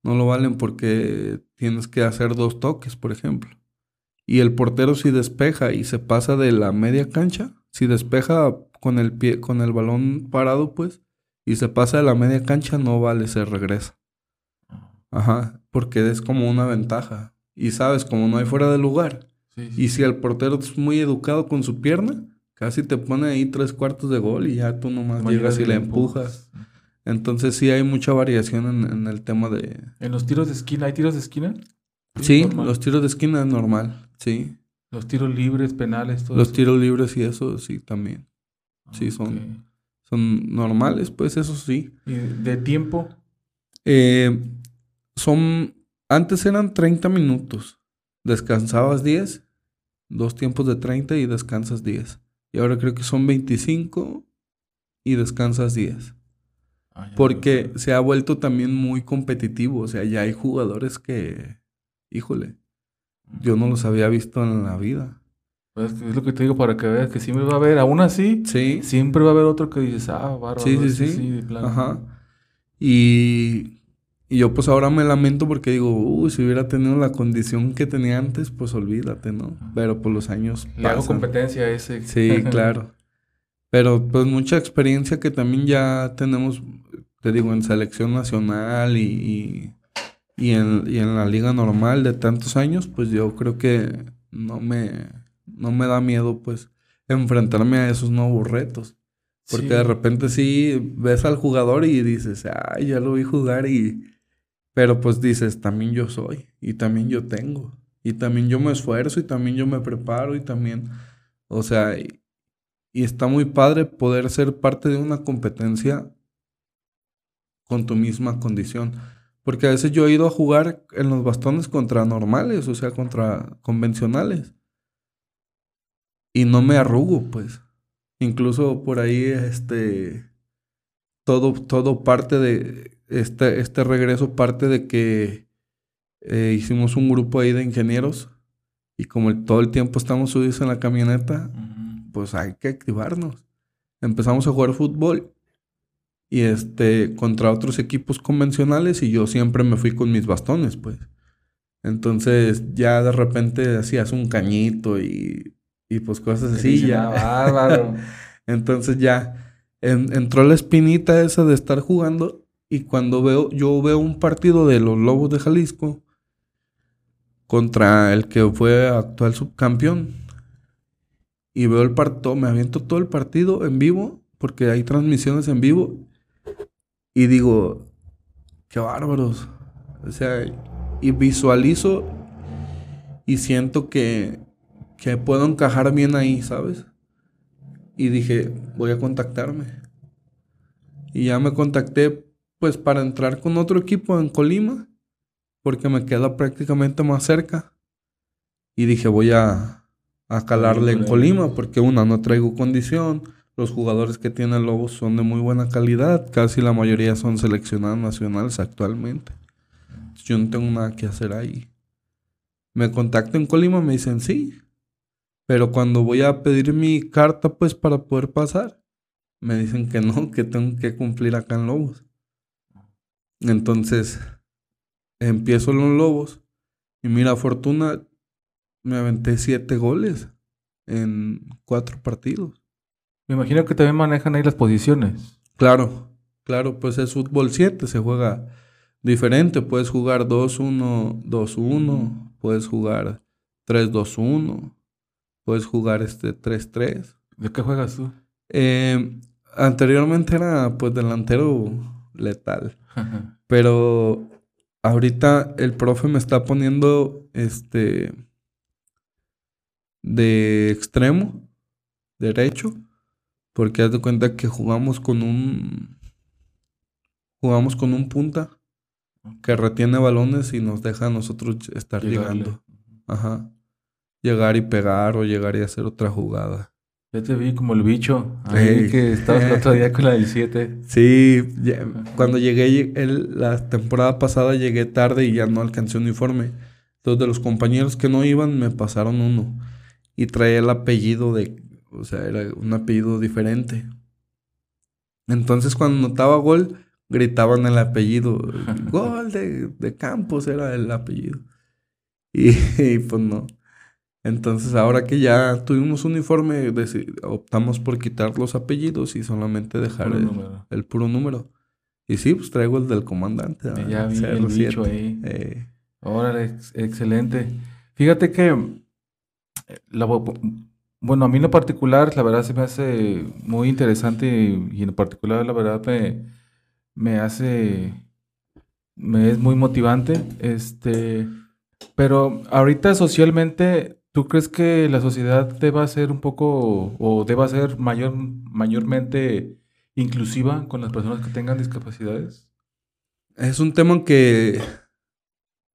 No lo valen porque tienes que hacer dos toques, por ejemplo. Y el portero si despeja y se pasa de la media cancha, si despeja con el pie, con el balón parado, pues, y se pasa de la media cancha, no vale, se regresa. Ajá, porque es como una ventaja. Y sabes, como no hay fuera de lugar. Sí, sí. Y si el portero es muy educado con su pierna, casi te pone ahí tres cuartos de gol y ya tú nomás llegas y le empujas. Entonces sí hay mucha variación en, en el tema de... ¿En los tiros de esquina? ¿Hay tiros de esquina? Sí, normal. los tiros de esquina es normal, sí. Los tiros libres, penales, todo Los eso. tiros libres y eso sí también. sí, son-. Son normales, pues eso sí. ¿Y de tiempo? Eh, son... Antes eran 30 minutos. Descansabas 10, dos tiempos de 30 y descansas 10. Y ahora creo que son 25 y descansas 10. Ah, Porque se ha vuelto también muy competitivo. O sea, ya hay jugadores que, híjole, yo no los había visto en la vida. Pues es lo que te digo para que veas que siempre va a haber, aún así, Sí, siempre va a haber otro que dices, ah, bárbaro. Sí, sí, ese sí. de plano. ajá. Y, y yo pues ahora me lamento porque digo, uy, si hubiera tenido la condición que tenía antes, pues olvídate, ¿no? Pero por los años Le hago competencia a ese. Sí, claro. Pero pues mucha experiencia que también ya tenemos, te digo, en selección nacional y, y, y en, y en la liga normal de tantos años, pues yo creo que no me, no me da miedo pues enfrentarme a esos nuevos retos. Porque Sí. de repente sí ves al jugador y dices, ay, ya lo vi jugar y... Pero pues dices, también yo soy y también yo tengo y también yo me esfuerzo y también yo me preparo y también, o sea, y, y está muy padre poder ser parte de una competencia con tu misma condición. Porque a veces yo he ido a jugar en los bastones contra normales, o sea, contra convencionales. Y no me arrugo, pues. Incluso por ahí, este, todo, todo parte de, este, este regreso parte de que eh, hicimos un grupo ahí de ingenieros y como el- todo el tiempo estamos subidos en la camioneta, pues hay que activarnos. Empezamos a jugar fútbol y este contra otros equipos convencionales y yo siempre me fui con mis bastones, pues. Entonces ya de repente hacías un cañito y, y pues cosas así ya. "Ah, bárbaro. Entonces ya en- entró la espinita esa de estar jugando y cuando veo, yo veo un partido de los Lobos de Jalisco contra el que fue actual subcampeón y veo el partido, me aviento todo el partido en vivo porque hay transmisiones en vivo y digo, qué bárbaros. O sea, y visualizo y siento que, que puedo encajar bien ahí, ¿sabes? Y dije, voy a contactarme. Y ya me contacté pues para entrar con otro equipo en Colima, porque me queda prácticamente más cerca. Y dije, voy a, a calarle en Colima, porque una, no traigo condición. Los jugadores que tiene Lobos son de muy buena calidad. Casi la mayoría son seleccionados nacionales actualmente. Yo no tengo nada que hacer ahí. Me contacto en Colima, me dicen sí. Pero cuando voy a pedir mi carta, pues para poder pasar, me dicen que no, que tengo que cumplir acá en Lobos. Entonces, empiezo en los Lobos. Y mira, Fortuna, me aventé siete goles en cuatro partidos. Me imagino que también manejan ahí las posiciones. Claro, claro, pues es fútbol 7, se juega diferente. Puedes jugar 2-1, 2-1, puedes jugar 3-2-1, puedes jugar este 3-3. ¿De qué juegas tú? Eh, anteriormente era pues delantero letal. Pero ahorita el profe me está poniendo este de extremo derecho. Porque haz de cuenta que jugamos con un. Jugamos con un punta que retiene balones y nos deja a nosotros estar llegando. Ajá. Llegar y pegar o llegar y hacer otra jugada. Ya te vi como el bicho. Ahí que estabas el otro día con la del 7. Sí, cuando llegué el, la temporada pasada llegué tarde y ya no alcancé uniforme. Entonces de los compañeros que no iban me pasaron uno. Y traía el apellido de... O sea, era un apellido diferente. Entonces cuando notaba gol, gritaban el apellido. gol de, de Campos era el apellido. y pues no. Entonces, ahora que ya tuvimos uniforme, optamos por quitar los apellidos y solamente dejar el, puro número. Y sí, pues traigo el del comandante. Ya vi el bicho ahí. Órale, excelente. Fíjate que, eh, bueno, a mí en lo particular, la verdad se me hace muy interesante y, en particular, la verdad, me, me hace, me es muy motivante. Este, pero ahorita socialmente ¿Tú crees que la sociedad deba ser un poco o deba ser mayor, mayormente inclusiva con las personas que tengan discapacidades? Es un tema que,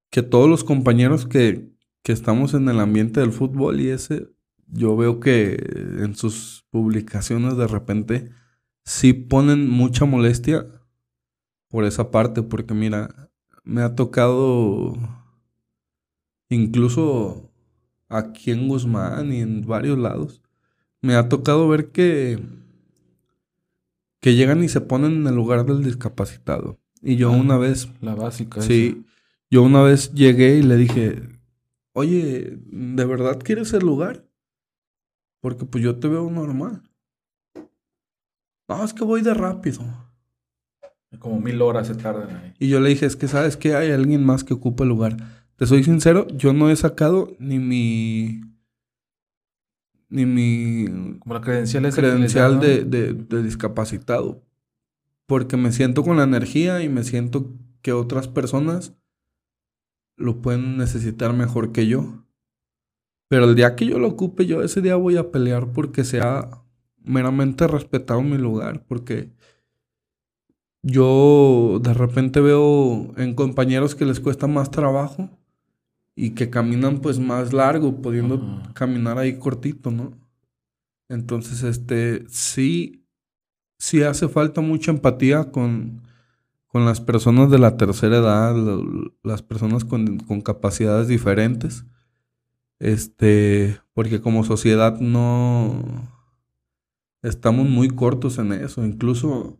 que todos los compañeros que, que estamos en el ambiente del fútbol y ese, yo veo que en sus publicaciones de repente sí ponen mucha molestia por esa parte, porque mira, me ha tocado incluso aquí en Guzmán y en varios lados, me ha tocado ver que, que llegan y se ponen en el lugar del discapacitado. Y yo una ah, vez... La básica. Sí, yo una vez llegué y le dije, oye, ¿de verdad quieres el lugar? Porque pues yo te veo normal. No, es que voy de rápido. Como mil horas se tardan ahí. Y yo le dije, es que sabes que hay alguien más que ocupa el lugar. Te soy sincero, yo no he sacado ni mi. Ni mi. Como la credencial, credencial de, de, discapacitado. Porque me siento con la energía y me siento que otras personas lo pueden necesitar mejor que yo. Pero el día que yo lo ocupe, yo ese día voy a pelear porque sea meramente respetado mi lugar. Porque yo de repente veo en compañeros que les cuesta más trabajo y que caminan pues más largo, pudiendo caminar ahí cortito, ¿no? Entonces, este, sí, sí hace falta mucha empatía con, con las personas de la tercera edad, las personas con, con capacidades diferentes. Este, porque como sociedad no estamos muy cortos en eso. Incluso,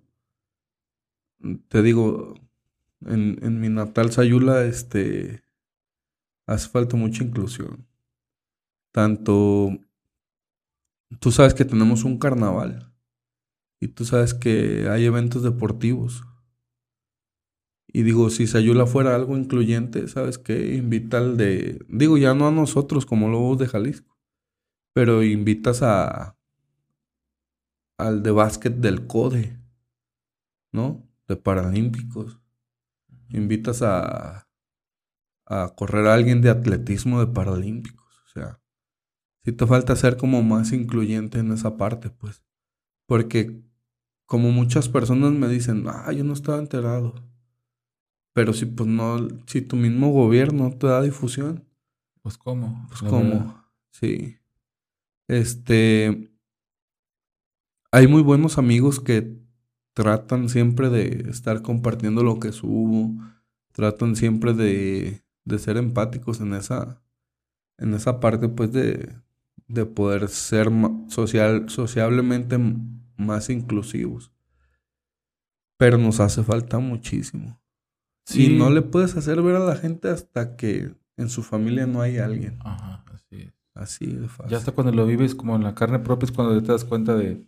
te digo, en, en mi natal Sayula, este, hace falta mucha inclusión. Tanto, tú sabes que tenemos un carnaval y tú sabes que hay eventos deportivos. Y digo, si Sayula fuera algo incluyente, ¿sabes qué? Invita al de, digo, ya no a nosotros como lobos de Jalisco, pero invitas a al de básquet del CODE, ¿no? De Paralímpicos. Invitas a a correr a alguien de atletismo de paralímpicos. O sea, si te falta ser como más incluyente en esa parte, pues. Porque como muchas personas me dicen, ah, yo no estaba enterado. Pero si pues no, si tu mismo gobierno te da difusión. Pues cómo. Pues cómo. Sí. Este. Hay muy buenos amigos que tratan siempre de estar compartiendo lo que subo. Tratan siempre de de ser empáticos en esa, en esa parte, pues, de, de poder ser social, sociablemente más inclusivos. Pero nos hace falta muchísimo. Y no le puedes hacer ver a la gente hasta que en su familia no hay alguien. Ajá, así es. Así de fácil. Ya hasta cuando lo vives como en la carne propia es cuando te das cuenta de,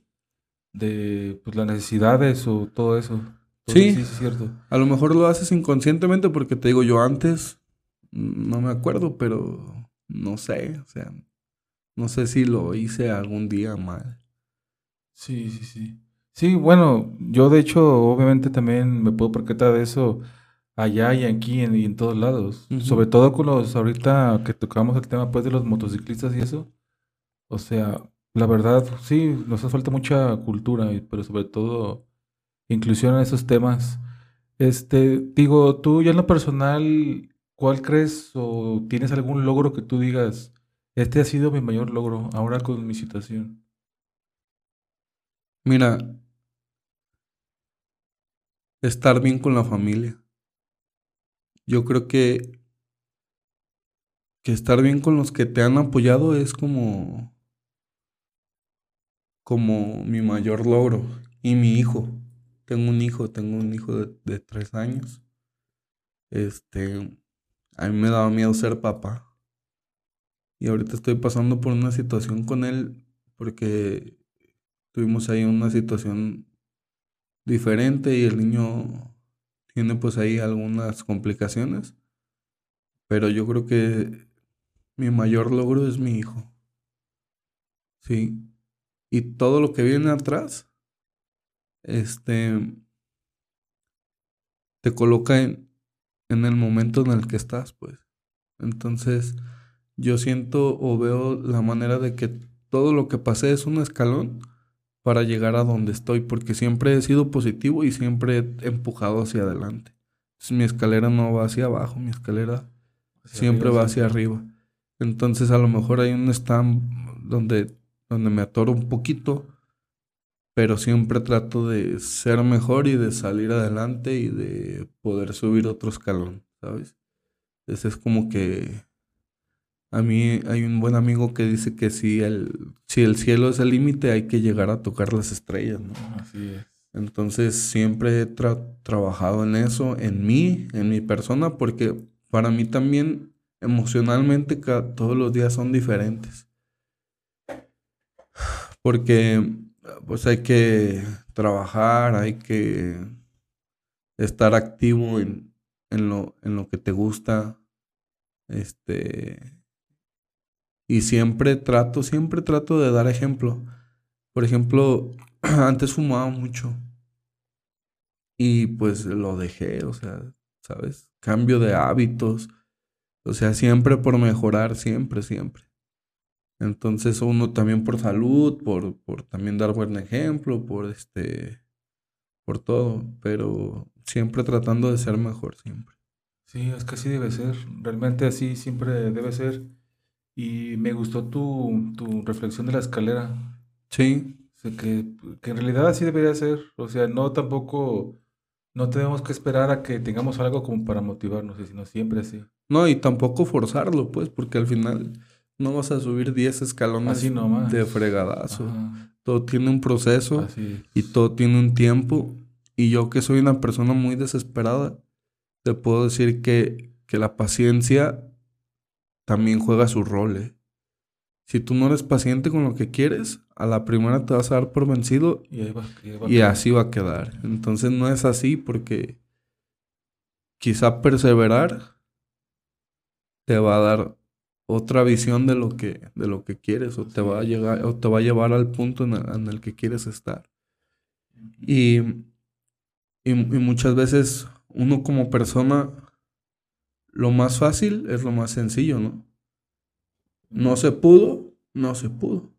de pues, las necesidades o todo eso. sí, sí, es cierto. A lo mejor lo haces inconscientemente porque te digo, yo antes no me acuerdo, pero no sé, o sea, no sé si lo hice algún día mal. Sí, sí, sí. Sí, bueno, yo de hecho, obviamente también me puedo percatar de eso allá y aquí y en todos lados. Sobre todo con los, ahorita que tocamos el tema pues de los motociclistas y eso. O sea, la verdad, sí, nos hace falta mucha cultura, pero sobre todo inclusión en esos temas. Este, digo, tú ya en lo personal, ¿cuál crees o tienes algún logro que tú digas, este ha sido mi mayor logro ahora con mi situación? Mira, estar bien con la familia. Yo creo que, que estar bien con los que te han apoyado es como, como mi mayor logro. Y mi hijo. Tengo un hijo, tengo un hijo de, tres años. Este, a mí me daba miedo ser papá. Y ahorita estoy pasando por una situación con él porque tuvimos ahí una situación diferente y el niño tiene pues ahí algunas complicaciones. Pero yo creo que mi mayor logro es mi hijo. Sí. Y todo lo que viene atrás, este, te coloca en, en el momento en el que estás, pues. Entonces, yo siento o veo la manera de que todo lo que pasé es un escalón para llegar a donde estoy, porque siempre he sido positivo y siempre he empujado hacia adelante. mi escalera no va hacia abajo, mi escalera siempre va hacia arriba. Entonces a lo mejor hay un stand donde, donde me atoro un poquito, pero siempre trato de ser mejor y de salir adelante y de poder subir otro escalón, ¿sabes? Ese es como que a mí hay un buen amigo que dice que si el, si el cielo es el límite, hay que llegar a tocar las estrellas, ¿no? Así es. Entonces siempre he trabajado en eso, en mí, en mi persona, porque para mí también emocionalmente todos los días son diferentes. Porque pues hay que trabajar, hay que estar activo en, en, lo, en lo que te gusta. Este, y siempre trato, siempre trato de dar ejemplo. Por ejemplo, antes fumaba mucho. Y pues lo dejé, o sea, ¿sabes? Cambio de hábitos. O sea, siempre por mejorar, siempre, siempre. Entonces uno también por salud, por, por también dar buen ejemplo, por este, por todo, pero siempre tratando de ser mejor, siempre. Sí, es que así debe ser, realmente así siempre debe ser. Y me gustó tu, tu reflexión de la escalera. Sí. O sea, que, que, en realidad así debería ser. O sea, no tampoco, no tenemos que esperar a que tengamos algo como para motivarnos, sino siempre así. No, y tampoco forzarlo, pues, porque al final no vas a subir 10 escalones así nomás. de fregadazo. Todo tiene un proceso y todo tiene un tiempo. Y yo que soy una persona muy desesperada, te puedo decir que, que la paciencia también juega su rol. ¿eh? Si tú no eres paciente con lo que quieres, a la primera te vas a dar por vencido y, así va a quedar. Entonces no es así porque quizá perseverar te va a dar otra visión de lo que, de lo que quieres o te, va a llegar, o te va a llevar al punto en el, que quieres estar. Y, y, y muchas veces uno como persona lo más fácil es lo más sencillo, ¿no? No se pudo, no se pudo.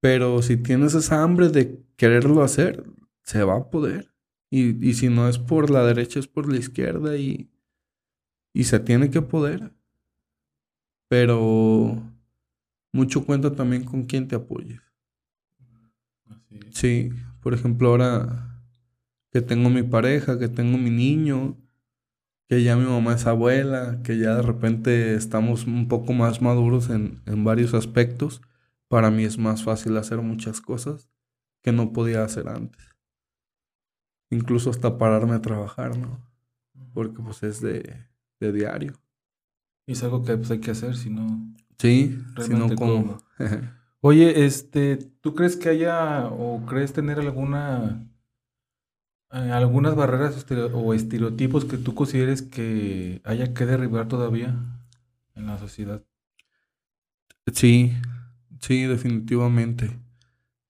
Pero si tienes esa hambre de quererlo hacer, se va a poder. Y, y si no es por la derecha, es por la izquierda y, y se tiene que poder. Pero mucho cuenta también con quien te apoyes. Sí, por ejemplo, ahora que tengo mi pareja, que tengo mi niño, que ya mi mamá es abuela, que ya de repente estamos un poco más maduros en, en varios aspectos, para mí es más fácil hacer muchas cosas que no podía hacer antes. Incluso hasta pararme a trabajar, ¿no? Porque pues es de, de diario. Y es algo que pues, hay que hacer, si no... Sí, si no como... Oye, este, ¿tú crees que haya o crees tener alguna eh, algunas barreras o estereotipos que tú consideres que haya que derribar todavía en la sociedad. Sí, sí, definitivamente.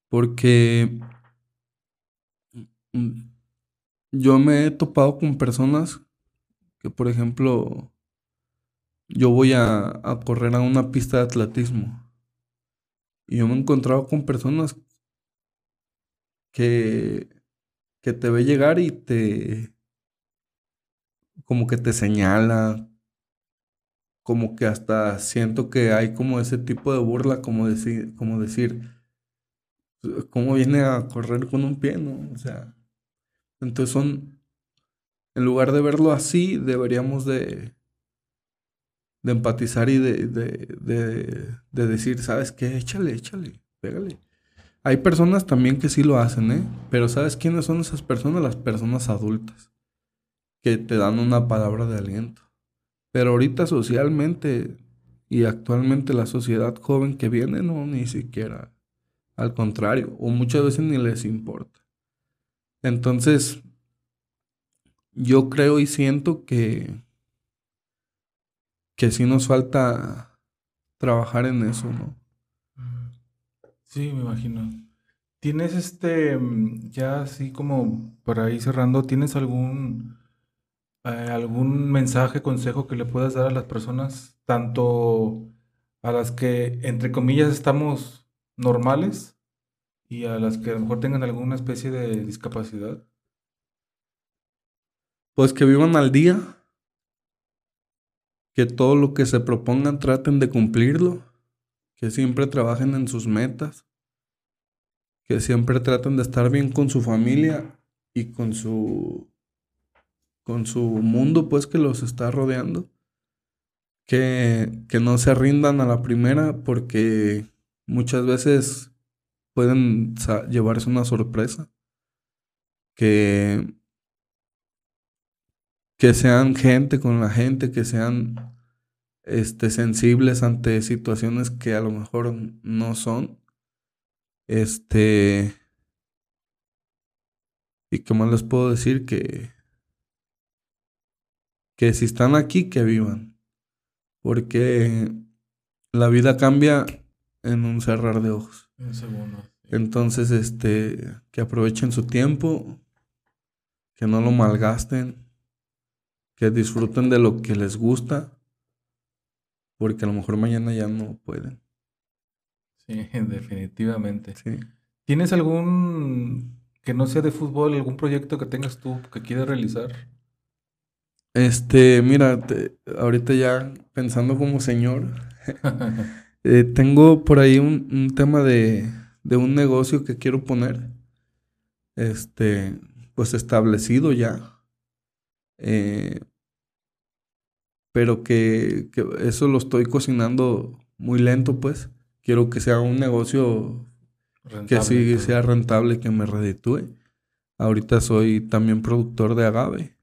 Porque mm, yo me he topado con personas que, por ejemplo, yo voy a, a correr a una pista de atletismo. Y yo me he encontrado con personas que, que te ve llegar y te como que te señala, como que hasta siento que hay como ese tipo de burla, como decir, como decir, ¿cómo viene a correr con un pie, no? O sea, entonces son, en lugar de verlo así, deberíamos de, de empatizar y de, de, de, de decir, ¿sabes qué? Échale, échale, pégale. Hay personas también que sí lo hacen, ¿eh? Pero ¿sabes quiénes son esas personas? Las personas adultas, que te dan una palabra de aliento. Pero ahorita socialmente y actualmente la sociedad joven que viene, no, ni siquiera. Al contrario, o muchas veces ni les importa. Entonces, yo creo y siento que, que sí nos falta trabajar en eso, ¿no? Sí, me imagino. ¿Tienes este, mm, ya así como para ir cerrando, ¿tienes algún, eh, algún mensaje, consejo que le puedas dar a las personas, tanto a las que, entre comillas, estamos normales y a las que a lo mejor tengan alguna especie de discapacidad? Pues que vivan al día, que todo lo que se propongan traten de cumplirlo que siempre trabajen en sus metas, que siempre traten de estar bien con su familia y con su con su mundo pues que los está rodeando. Que, que no se rindan a la primera porque muchas veces pueden llevarse una sorpresa. Que, que sean gente con la gente, que sean este, sensibles ante situaciones que a lo mejor no son. Este. Y qué más les puedo decir que. Que si están aquí, que vivan. Porque la vida cambia en un cerrar de ojos. Entonces, este, que aprovechen su tiempo, que no lo malgasten, que disfruten de lo que les gusta porque a lo mejor mañana ya no pueden. Sí, definitivamente. Sí. ¿Tienes algún que no sea de fútbol, algún proyecto que tengas tú que quieras realizar? Este, mira, ahorita ya pensando como señor, eh, tengo por ahí un, tema de, de, un negocio que quiero poner, este, pues establecido ya. Eh, pero que, eso lo estoy cocinando muy lento, pues. Quiero que sea un negocio que sí sea rentable, que me reditúe. Ahorita soy también productor de agave.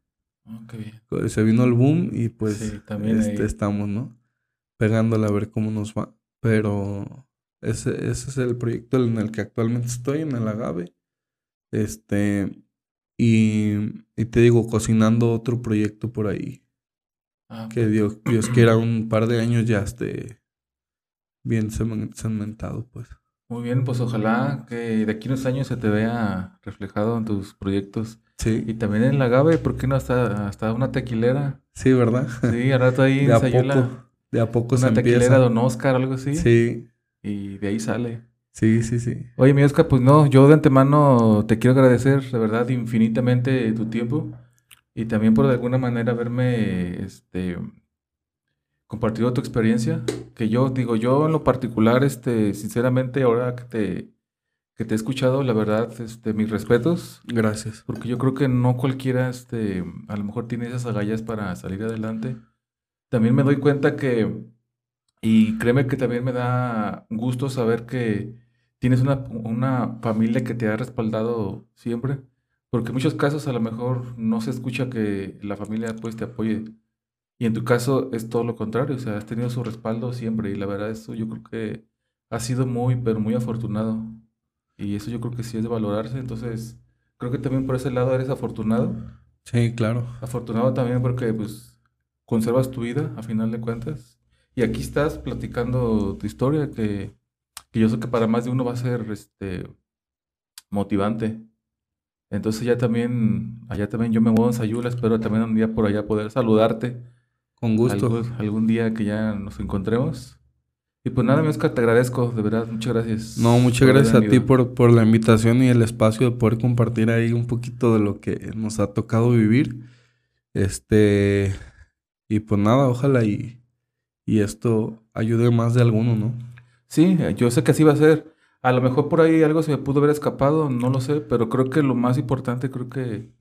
Okay. Se vino el boom y pues también este, estamos, ¿no? Pegándole a ver cómo nos va. Pero ese, ese es el proyecto en el que actualmente estoy, en el agave. Este, y, y te digo, cocinando otro proyecto por ahí Ah, que Dios, Dios quiera un par de años ya esté bien cementado, pues. Muy bien, pues ojalá que de aquí unos años se te vea reflejado en tus proyectos. Sí. Y también en la Gabe, ¿por qué no hasta, hasta una tequilera? Sí, ¿verdad? Sí, al rato ahí de a poco, de a poco una tequilera Don Oscar, algo así. Sí. Y de ahí sale. Sí, sí, sí. Oye, mi Oscar, pues no, yo de antemano te quiero agradecer, de verdad, infinitamente tu tiempo. Y también por de alguna manera haberme este, compartido tu experiencia, que yo digo, yo en lo particular, este, sinceramente, ahora que te, que te he escuchado, la verdad, este, mis respetos. Gracias. Porque yo creo que no cualquiera, este, a lo mejor tiene esas agallas para salir adelante. También me doy cuenta que, y créeme que también me da gusto saber que tienes una, una familia que te ha respaldado siempre porque en muchos casos a lo mejor no se escucha que la familia pues te apoye. Y en tu caso es todo lo contrario, o sea, has tenido su respaldo siempre y la verdad eso yo creo que ha sido muy, pero muy afortunado. Y eso yo creo que sí es de valorarse, entonces creo que también por ese lado eres afortunado. Sí, claro. Afortunado también porque pues conservas tu vida a final de cuentas. Y aquí estás platicando tu historia que, que yo sé que para más de uno va a ser este motivante. Entonces ya también, allá también yo me muevo en Sayula, espero también un día por allá poder saludarte. Con gusto. Algún, algún día que ya nos encontremos. Y pues nada, mi Oscar, te agradezco, de verdad, muchas gracias. No, muchas gracias a ti por, por la invitación y el espacio de poder compartir ahí un poquito de lo que nos ha tocado vivir. Este, y pues nada, ojalá y, y esto ayude más de alguno, ¿no? Sí, yo sé que así va a ser. A lo mejor por ahí algo se me pudo haber escapado, no lo sé, pero creo que lo más importante creo que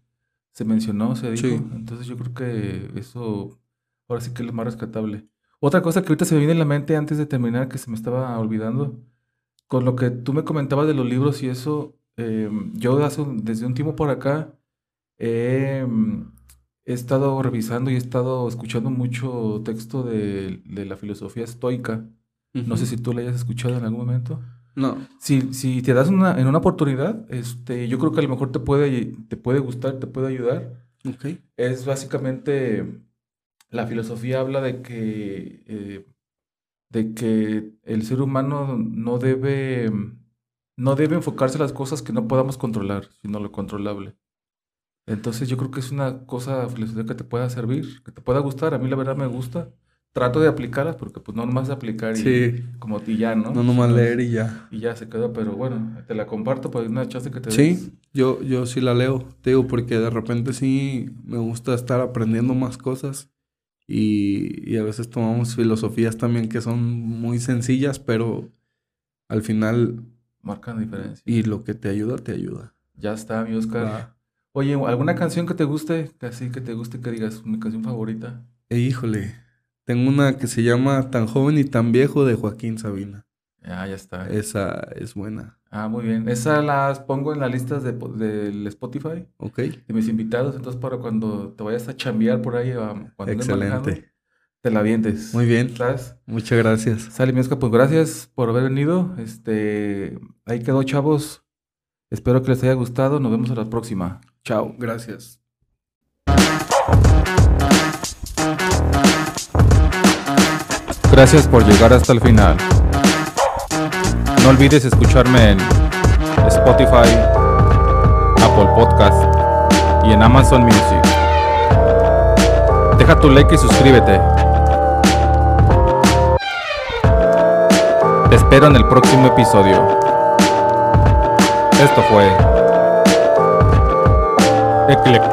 se mencionó, se dijo. Sí. Entonces yo creo que eso ahora sí que es lo más rescatable. Otra cosa que ahorita se me viene en la mente antes de terminar, que se me estaba olvidando, con lo que tú me comentabas de los libros y eso, eh, yo hace un- desde un tiempo por acá eh, he estado revisando y he estado escuchando mucho texto de, de la filosofía estoica. No sé si tú la hayas escuchado en algún momento. No. Si, si te das una, en una oportunidad, este, yo creo que a lo mejor te puede, te puede gustar, te puede ayudar. Ok. Es básicamente, la filosofía habla de que, eh, de que el ser humano no debe, no debe enfocarse en las cosas que no podamos controlar, sino lo controlable. Entonces yo creo que es una cosa filosofía que te pueda servir, que te pueda gustar. A mí la verdad me gusta. Trato de aplicarlas porque pues no nomás aplicar y Sí. como ti ya, ¿no? No nomás leer y ya. y ya se quedó, pero bueno, te la comparto por una chance que te des. Sí, yo, yo sí la leo, te digo, porque de repente sí me gusta estar aprendiendo más cosas y, y a veces tomamos filosofías también que son muy sencillas, pero al final Marcan diferencia. y lo que te ayuda, te ayuda. Ya está, mi Oscar. Oye, ¿alguna canción que te guste? Que así que te guste, que digas mi canción favorita. E híjole, tengo una que se llama Tan joven y tan viejo de Joaquín Sabina. Ah, ya está. Esa es buena, Ah, muy bien. Esas las pongo en las listas de, del Spotify ¿ok? de mis invitados. Entonces, para cuando te vayas a chambear por ahí, cuando Excelente. te la vientes. Muy bien, ¿Sabes? muchas gracias. Sale, mi Oscar, pues gracias por haber venido. Este, ahí quedó, chavos. Espero que les haya gustado. Nos vemos a la próxima. Chao. Gracias. Gracias por llegar hasta el final. No olvides escucharme en Spotify, Apple Podcast y en Amazon Music. Deja tu like y suscríbete. Te espero en el próximo episodio. Esto fue Eclectic